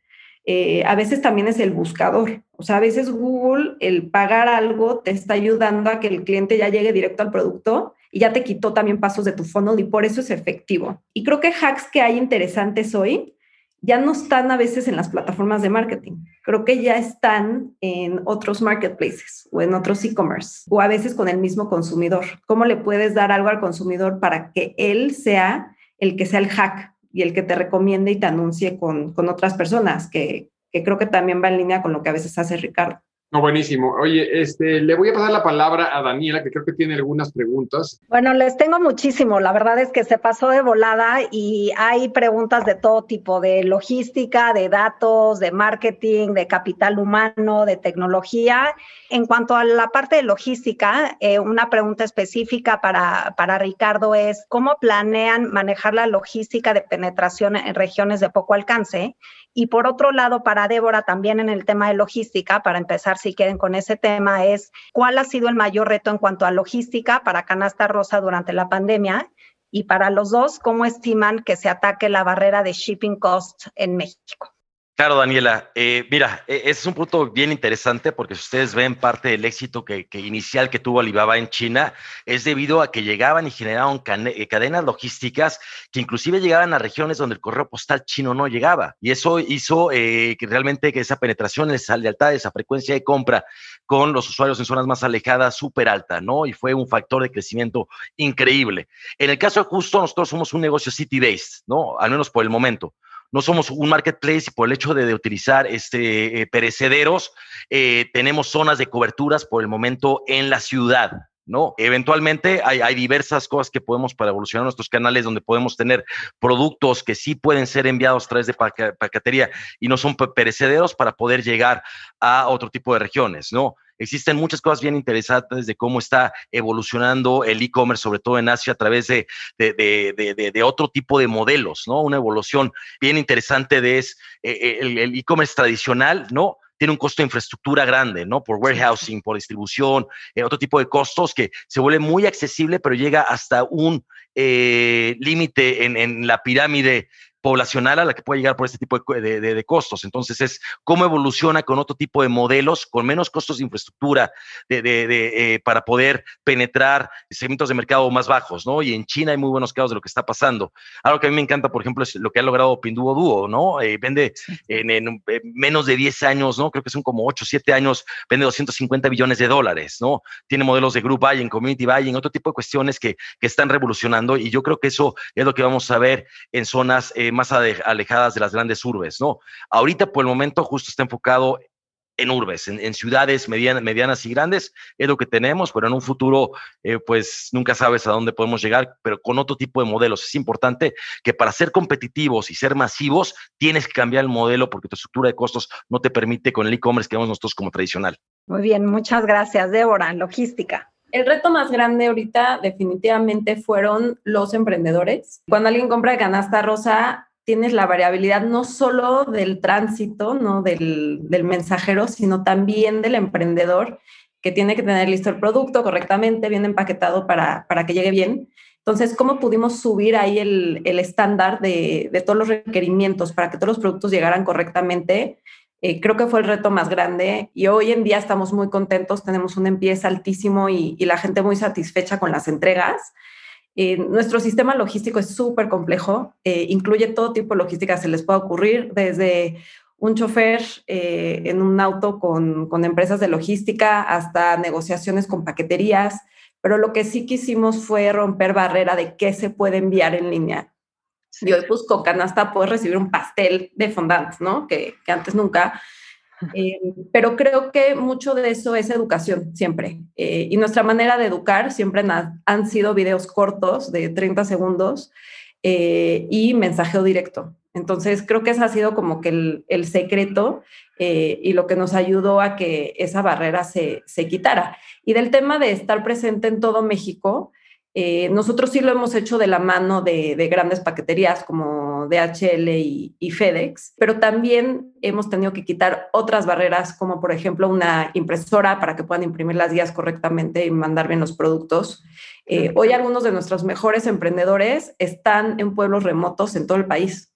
eh, a veces también es el buscador. O sea, a veces Google, el pagar algo, te está ayudando a que el cliente ya llegue directo al producto y ya te quitó también pasos de tu funnel y por eso es efectivo. Y creo que hacks que hay interesantes hoy ya no están a veces en las plataformas de marketing. Creo que ya están en otros marketplaces o en otros e-commerce o a veces con el mismo consumidor. ¿Cómo le puedes dar algo al consumidor para que él sea el que sea el hack y el que te recomiende y te anuncie con, con otras personas? Que, que creo que también va en línea con lo que a veces hace Ricardo. No, buenísimo. Oye, este, le voy a pasar la palabra a Daniela, que creo que tiene algunas preguntas. Bueno, les tengo muchísimo. La verdad es que se pasó de volada y hay preguntas de todo tipo, de logística, de datos, de marketing, de capital humano, de tecnología. En cuanto a la parte de logística, eh, una pregunta específica para, para Ricardo es, ¿cómo planean manejar la logística de penetración en regiones de poco alcance? Y por otro lado, para Débora, también en el tema de logística, para empezar, si quieren, con ese tema, es cuál ha sido el mayor reto en cuanto a logística para Canasta Rosa durante la pandemia. Y para los dos, ¿cómo estiman que se ataque la barrera de shipping cost en México? Claro, Daniela. Eh, mira, e, ese es un punto bien interesante porque si ustedes ven parte del éxito que, inicial que tuvo Alibaba en China es debido a que llegaban y generaban eh, cadenas logísticas que inclusive llegaban a regiones donde el correo postal chino no llegaba. Y eso hizo eh, que realmente que esa penetración, esa lealtad, esa frecuencia de compra con los usuarios en zonas más alejadas súper alta, ¿no? Y fue un factor de crecimiento increíble. En el caso de Justo, nosotros somos un negocio city-based, ¿no? Al menos por el momento no somos un marketplace y por el hecho de, utilizar este, eh, perecederos, eh, tenemos zonas de coberturas por el momento en la ciudad. ¿No? Eventualmente hay, diversas cosas que podemos para evolucionar nuestros canales donde podemos tener productos que sí pueden ser enviados a través de paquetería y no son perecederos para poder llegar a otro tipo de regiones, ¿no? Existen muchas cosas bien interesantes de cómo está evolucionando el e-commerce, sobre todo en Asia, a través de, de, otro tipo de modelos, ¿no? Una evolución bien interesante de es, eh, eh, el e-commerce tradicional, ¿no? Tiene un costo de infraestructura grande, ¿no? Por warehousing, por distribución, eh, otro tipo de costos que se vuelve muy accesible, pero llega hasta un límite en, en, la pirámide poblacional a la que puede llegar por este tipo de, de, costos. Entonces es cómo evoluciona con otro tipo de modelos, con menos costos de infraestructura eh, para poder penetrar segmentos de mercado más bajos, ¿no? Y en China hay muy buenos casos de lo que está pasando. Algo que a mí me encanta, por ejemplo, es lo que ha logrado Pinduoduo, ¿no? Eh, vende en, menos de 10 años, ¿no? Creo que son como 8, 7 años, vende 250 billones de dólares, ¿no? Tiene modelos de group buying, community buying, otro tipo de cuestiones que, que están revolucionando y yo creo que eso es lo que vamos a ver en zonas eh, más alejadas de las grandes urbes, ¿no? Ahorita por el momento justo está enfocado en urbes, en, ciudades medianas, medianas, y grandes, es lo que tenemos, pero en un futuro, eh, pues nunca sabes a dónde podemos llegar, pero con otro tipo de modelos. Es importante que para ser competitivos y ser masivos, tienes que cambiar el modelo porque tu estructura de costos no te permite con el e-commerce que vemos nosotros como tradicional. Muy bien, muchas gracias, Débora. Logística. El reto más grande ahorita definitivamente fueron los emprendedores. Cuando alguien compra de canasta rosa, tienes la variabilidad no solo del tránsito, no del, mensajero, sino también del emprendedor que tiene que tener listo el producto correctamente, bien empaquetado para, para que llegue bien. Entonces, ¿cómo pudimos subir ahí el, estándar de, todos los requerimientos para que todos los productos llegaran correctamente? Eh, creo que fue el reto más grande y hoy en día estamos muy contentos, tenemos un empieza altísimo y, la gente muy satisfecha con las entregas. Eh, nuestro sistema logístico es súper complejo, eh, incluye todo tipo de logística se les puede ocurrir, desde un chofer en un auto con, con, empresas de logística hasta negociaciones con paqueterías, pero lo que sí quisimos fue romper barrera de qué se puede enviar en línea. Y hoy, pues, con canasta puedes recibir un pastel de fondant, ¿no? Que, que antes nunca. Eh, pero creo que mucho de eso es educación, siempre. Eh, y nuestra manera de educar siempre han sido videos cortos de 30 segundos eh, y mensajeo directo. Entonces, creo que ese ha sido como que el, el secreto y lo que nos ayudó a que esa barrera se, se quitara. Y del tema de estar presente en todo México, eh, nosotros sí lo hemos hecho de la mano de, grandes paqueterías como DHL y, FedEx, pero también hemos tenido que quitar otras barreras como por ejemplo una impresora para que puedan imprimir las guías correctamente y mandar bien los productos. Eh, hoy algunos de nuestros mejores emprendedores están en pueblos remotos en todo el país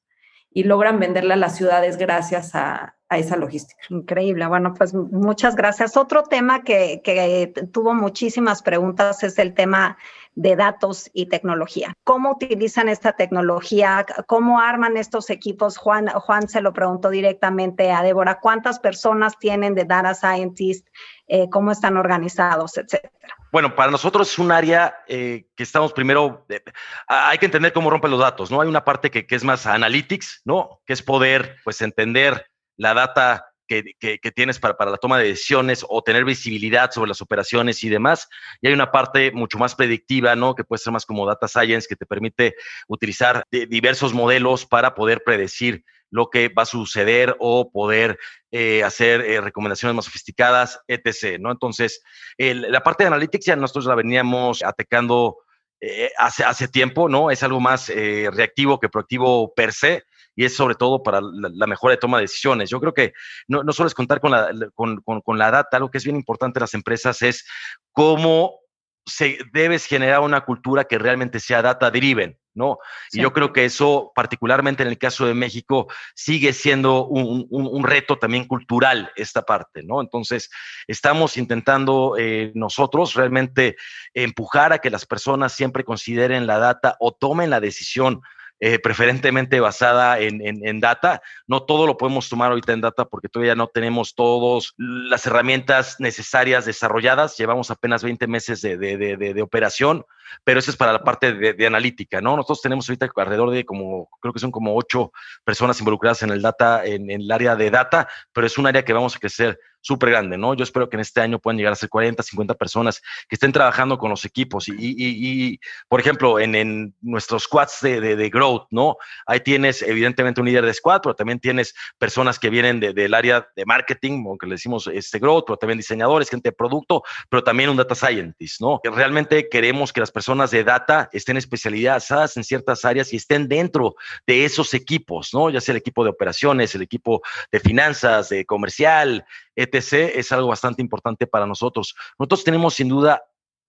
y logran venderle a las ciudades gracias a, esa logística. Increíble. Bueno, pues muchas gracias. Otro tema que, que tuvo muchísimas preguntas es el tema de datos y tecnología. ¿Cómo utilizan esta tecnología? ¿Cómo arman estos equipos? Juan, Juan se lo preguntó directamente a Débora. ¿Cuántas personas tienen de data scientist? Eh, ¿Cómo están organizados, etcétera? Bueno, para nosotros es un área eh, que estamos primero, eh, hay que entender cómo rompen los datos, ¿no? Hay una parte que, que es más analytics, ¿no? Que es poder, pues, entender la data que, tienes para, para, la toma de decisiones o tener visibilidad sobre las operaciones y demás. Y hay una parte mucho más predictiva, ¿no? Que puede ser más como data science, que te permite utilizar diversos modelos para poder predecir lo que va a suceder o poder eh, hacer eh, recomendaciones más sofisticadas, etc. ¿no? Entonces, la parte de analytics ya nosotros la veníamos atacando eh, hace, hace tiempo, ¿no? Es algo más reactivo que proactivo per se y es sobre todo para la, mejora de toma de decisiones. Yo creo que no, no solo es contar con la, con, con, la data, lo que es bien importante en las empresas es cómo se, debes generar una cultura que realmente sea data driven. ¿no? Y yo creo que eso, particularmente en el caso de México, sigue siendo un, reto también cultural esta parte, ¿no? Entonces, estamos intentando eh, nosotros realmente empujar a que las personas siempre consideren la data o tomen la decisión eh, preferentemente basada en, en, data. No todo lo podemos tomar ahorita en data porque todavía no tenemos todas las herramientas necesarias desarrolladas. Llevamos apenas 20 meses de, de, de, operación, pero eso es para la parte de, analítica, ¿no? Nosotros tenemos ahorita alrededor de como, creo que son como ocho personas involucradas en el data, en, en el área de data, pero es un área que vamos a crecer súper grande, ¿no? Yo espero que en este año puedan llegar a ser 40, 50 personas que estén trabajando con los equipos. Y, y, por ejemplo, en, en, nuestros squads de, de, growth, ¿no? Ahí tienes evidentemente un líder de squad, pero también tienes personas que vienen del área de marketing, aunque le decimos este growth, pero también diseñadores, gente de producto, pero también un data scientist, ¿no? Realmente queremos que las personas de data estén especializadas en ciertas áreas y estén dentro de esos equipos, ¿no? Ya sea el equipo de operaciones, el equipo de finanzas, de comercial, etc., es algo bastante importante para nosotros. Nosotros tenemos sin duda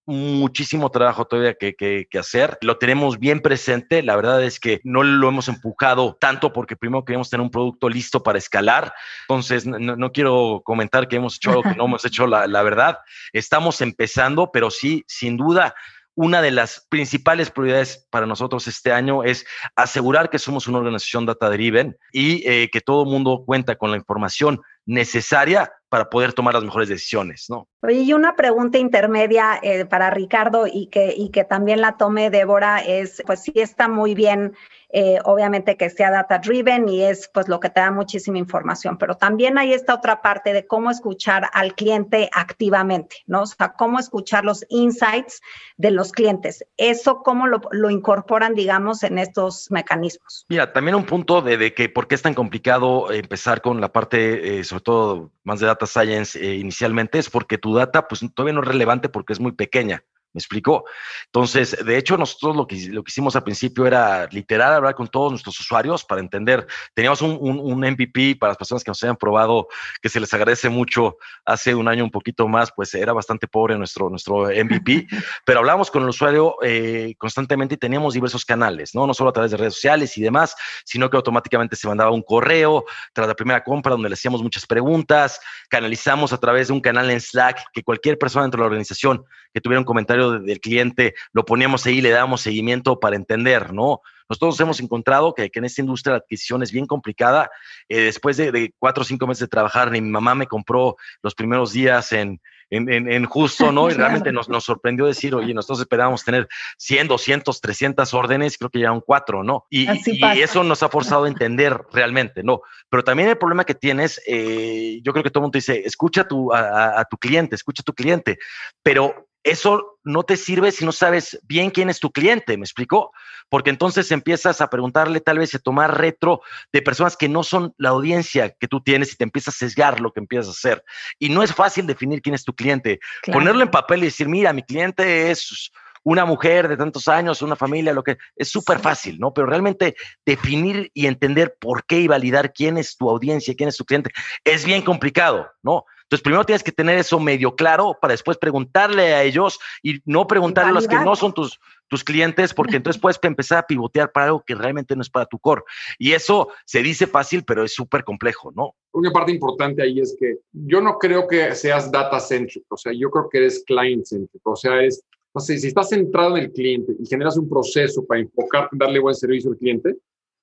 muchísimo trabajo todavía que, hacer. Lo tenemos bien presente. La verdad es que no lo hemos empujado tanto porque primero queremos tener un producto listo para escalar. Entonces, no, quiero comentar que hemos hecho algo que no hemos hecho, la, la verdad. Estamos empezando, pero sí, sin duda, una de las principales prioridades para nosotros este año es asegurar que somos una organización data driven y eh, que todo el mundo cuenta con la información necesaria para poder tomar las mejores decisiones, ¿no? Oye, y una pregunta intermedia eh, para Ricardo y que, y que también la tome Débora es, pues sí está muy bien eh, obviamente que sea data driven y es pues lo que te da muchísima información, pero también hay esta otra parte de cómo escuchar al cliente activamente, ¿no? O sea, cómo escuchar los insights de los clientes. Eso, cómo lo, lo incorporan, digamos, en estos mecanismos. Mira, también un punto de, de, que por qué es tan complicado empezar con la parte, eh, sobre todo más de data science eh, inicialmente, es porque tu data pues todavía no es relevante porque es muy pequeña. ¿Me explicó? Entonces, de hecho, nosotros lo que, lo que hicimos al principio era literal hablar con todos nuestros usuarios para entender. Teníamos un, un, MVP para las personas que nos hayan probado, que se les agradece mucho hace un año un poquito más, pues era bastante pobre nuestro, nuestro MVP, pero hablamos con el usuario eh, constantemente y teníamos diversos canales, ¿no? No solo a través de redes sociales y demás, sino que automáticamente se mandaba un correo tras la primera compra donde le hacíamos muchas preguntas, canalizamos a través de un canal en Slack que cualquier persona dentro de la organización que tuviera un comentario del cliente, lo poníamos ahí, le dábamos seguimiento para entender, ¿no? Nosotros hemos encontrado que, en esta industria de adquisición es bien complicada. Eh, después de, cuatro o cinco meses de trabajar, mi mamá me compró los primeros días en, en, justo, ¿no? Y realmente nos, nos, sorprendió decir, oye, nosotros esperábamos tener 100, 200, 300 órdenes, creo que ya un cuatro, ¿no? Y, y, eso nos ha forzado a entender realmente, ¿no? Pero también el problema que tienes, eh, yo creo que todo el mundo dice, escucha tu, a, a tu cliente, escucha a tu cliente, pero eso no te sirve si no sabes bien quién es tu cliente, ¿me explicó? Porque entonces empiezas a preguntarle tal vez a tomar retro de personas que no son la audiencia que tú tienes y te empiezas a sesgar lo que empiezas a hacer. Y no es fácil definir quién es tu cliente. Ponerlo en papel y decir, mira, mi cliente es una mujer de tantos años, una familia, lo que es súper fácil, ¿no? Pero realmente definir y entender por qué y validar quién es tu audiencia, quién es tu cliente, es bien complicado, ¿no? Entonces, primero tienes que tener eso medio claro para después preguntarle a ellos y no preguntarle a los que no son tus, tus clientes, porque entonces puedes empezar a pivotear para algo que realmente no es para tu core. Y eso se dice fácil, pero es súper complejo, ¿no? Una parte importante ahí es que yo no creo que seas data centric, o sea, yo creo que eres client centric, o sea, es, no sé, si estás centrado en el cliente y generas un proceso para enfocarte en darle buen servicio al cliente,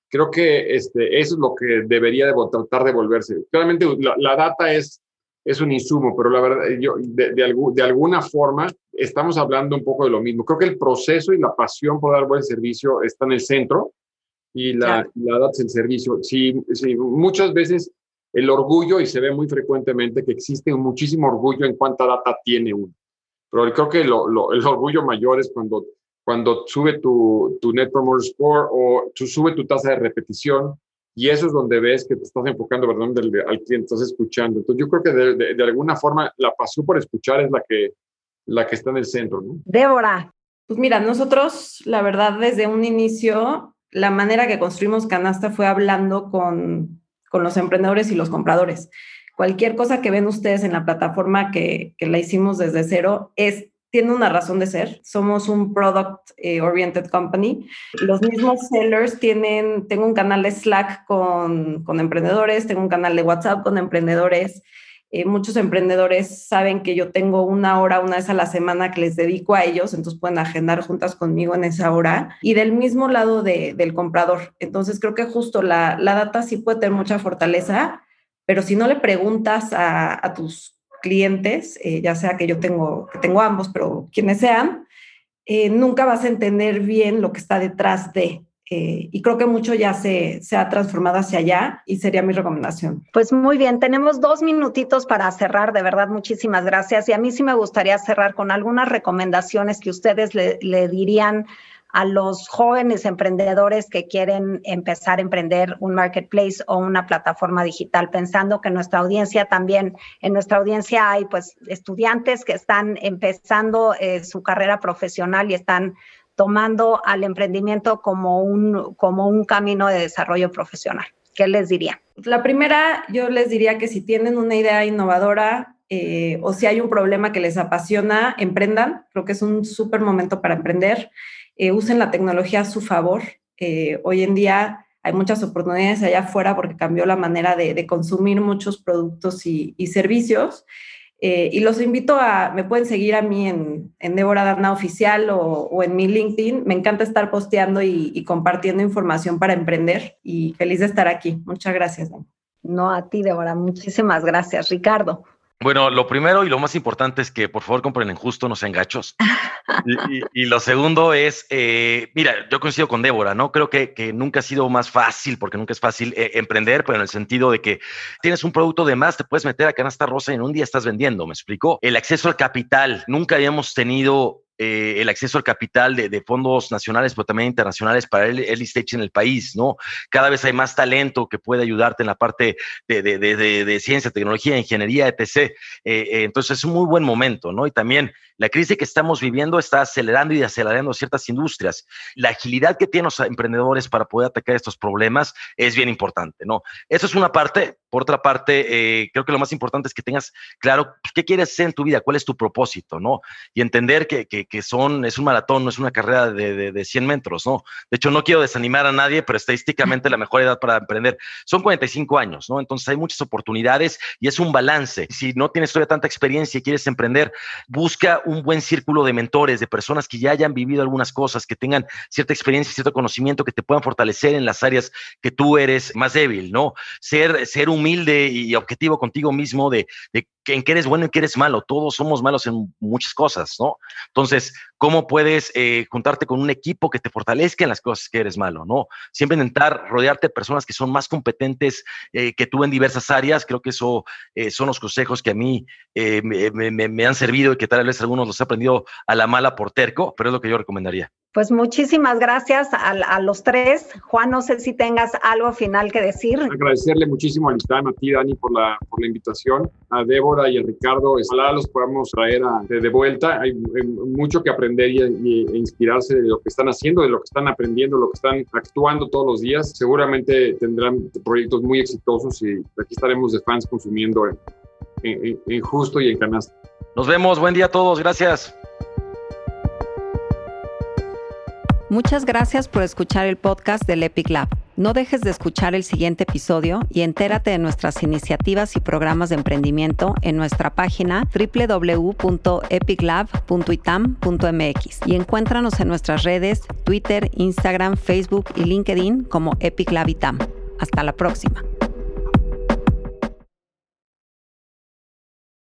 creo que este, eso es lo que debería de tratar de volverse. Claramente la data es es un insumo, pero la verdad, yo, de, de, alguna forma estamos hablando un poco de lo mismo. Creo que el proceso y la pasión por dar buen servicio está en el centro y la, la edad es el servicio. Sí, sí, muchas veces el orgullo, y se ve muy frecuentemente que existe muchísimo orgullo en cuánta data tiene uno. Pero creo que lo, lo, el orgullo mayor es cuando, cuando sube tu, tu Net Promoter Score o tu, sube tu tasa de repetición y eso es donde ves que te estás enfocando, perdón, al cliente, estás escuchando. Entonces yo creo que de, de, alguna forma la pasión por escuchar es la que, la que está en el centro. ¿no? Débora. Pues mira, nosotros, la verdad, desde un inicio, la manera que construimos Canasta fue hablando con, con los emprendedores y los compradores. Cualquier cosa que ven ustedes en la plataforma que, que la hicimos desde cero es tiene una razón de ser. Somos un product eh, oriented company. Los mismos sellers tienen, tengo un canal de Slack con, con emprendedores, tengo un canal de WhatsApp con emprendedores. Eh, muchos emprendedores saben que yo tengo una hora, una vez a la semana que les dedico a ellos, entonces pueden agendar juntas conmigo en esa hora. Y del mismo lado del comprador. Entonces creo que justo la, la, data sí puede tener mucha fortaleza, pero si no le preguntas a, a tus clientes, eh, ya sea que yo tengo, que tengo ambos, pero quienes sean, eh, nunca vas a entender bien lo que está detrás de. Eh, y creo que mucho ya se, se ha transformado hacia allá y sería mi recomendación. Pues muy bien, tenemos dos minutitos para cerrar, de verdad, muchísimas gracias. Y a mí sí me gustaría cerrar con algunas recomendaciones que ustedes le, le dirían a los jóvenes emprendedores que quieren empezar a emprender un marketplace o una plataforma digital, pensando que nuestra audiencia también, en nuestra audiencia hay pues estudiantes que están empezando eh, su carrera profesional y están tomando al emprendimiento como un, como un camino de desarrollo profesional. ¿Qué les diría? La primera, yo les diría que si tienen una idea innovadora, eh, o si hay un problema que les apasiona, emprendan. Creo que es un súper momento para emprender. Eh, usen la tecnología a su favor. Eh, hoy en día hay muchas oportunidades allá afuera porque cambió la manera de, consumir muchos productos y, servicios. Eh, y los invito a, me pueden seguir a mí en, en Débora Darna Oficial o, en mi LinkedIn. Me encanta estar posteando y, y, compartiendo información para emprender y feliz de estar aquí. Muchas gracias. No, a ti, Débora. Muchísimas gracias, Ricardo. Bueno, lo primero y lo más importante es que por favor compren en justo, no sean gachos. y, lo segundo es, eh, mira, yo coincido con Débora, ¿no? Creo que, que, nunca ha sido más fácil, porque nunca es fácil eh, emprender, pero en el sentido de que tienes un producto de más, te puedes meter a canasta rosa y en un día estás vendiendo, ¿me explicó? El acceso al capital, nunca habíamos tenido eh, el acceso al capital de, fondos nacionales, pero también internacionales para el early stage en el país, ¿no? Cada vez hay más talento que puede ayudarte en la parte de, ciencia, tecnología, ingeniería, etc. Eh, eh, entonces es un muy buen momento, ¿no? Y también la crisis que estamos viviendo está acelerando y acelerando ciertas industrias. La agilidad que tienen los emprendedores para poder atacar estos problemas es bien importante, ¿no? Eso es una parte. Por otra parte, creo que lo más importante es que tengas claro qué quieres hacer en tu vida, cuál es tu propósito, ¿no? Y entender que, que, son, es un maratón, no es una carrera de, de, 100 metros, ¿no? De hecho, no quiero desanimar a nadie, pero estadísticamente la mejor edad para emprender son 45 años, ¿no? Entonces hay muchas oportunidades y es un balance. Si no tienes todavía tanta experiencia y quieres emprender, busca buen círculo de mentores, de personas que ya hayan vivido algunas cosas, que tengan cierta experiencia, cierto conocimiento, que te puedan fortalecer en las áreas que tú eres más débil, ¿no? Ser, ser humilde y objetivo contigo mismo de, de en qué eres bueno y qué eres malo. Todos somos malos en muchas cosas, ¿no? Entonces, ¿cómo puedes eh, juntarte con un equipo que te fortalezca en las cosas que eres malo, ¿no? Siempre intentar rodearte de personas que son más competentes eh, que tú en diversas áreas. Creo que eso eh, son los consejos que a mí me, me, han servido y que tal vez algunos los he aprendido a la mala por terco, pero es lo que yo recomendaría. Pues muchísimas gracias a, los tres. Juan, no sé si tengas algo final que decir. Agradecerle muchísimo a Listán, a ti, Dani, por la, por la invitación, a Débora y a Ricardo. Ojalá los podamos traer de, vuelta. Hay, mucho que aprender y, e inspirarse de lo que están haciendo, de lo que están aprendiendo, lo que están actuando todos los días. Seguramente tendrán proyectos muy exitosos y aquí estaremos de fans consumiendo en, en Justo y en Canasta. Nos vemos. Buen día a todos. Gracias. Muchas gracias por escuchar el podcast del Epic Lab. No dejes de escuchar el siguiente episodio y entérate de nuestras iniciativas y programas de emprendimiento en nuestra página www.epiclab.itam.mx y encuéntranos en nuestras redes Twitter, Instagram, Facebook y LinkedIn como Epic Lab Itam. Hasta la próxima.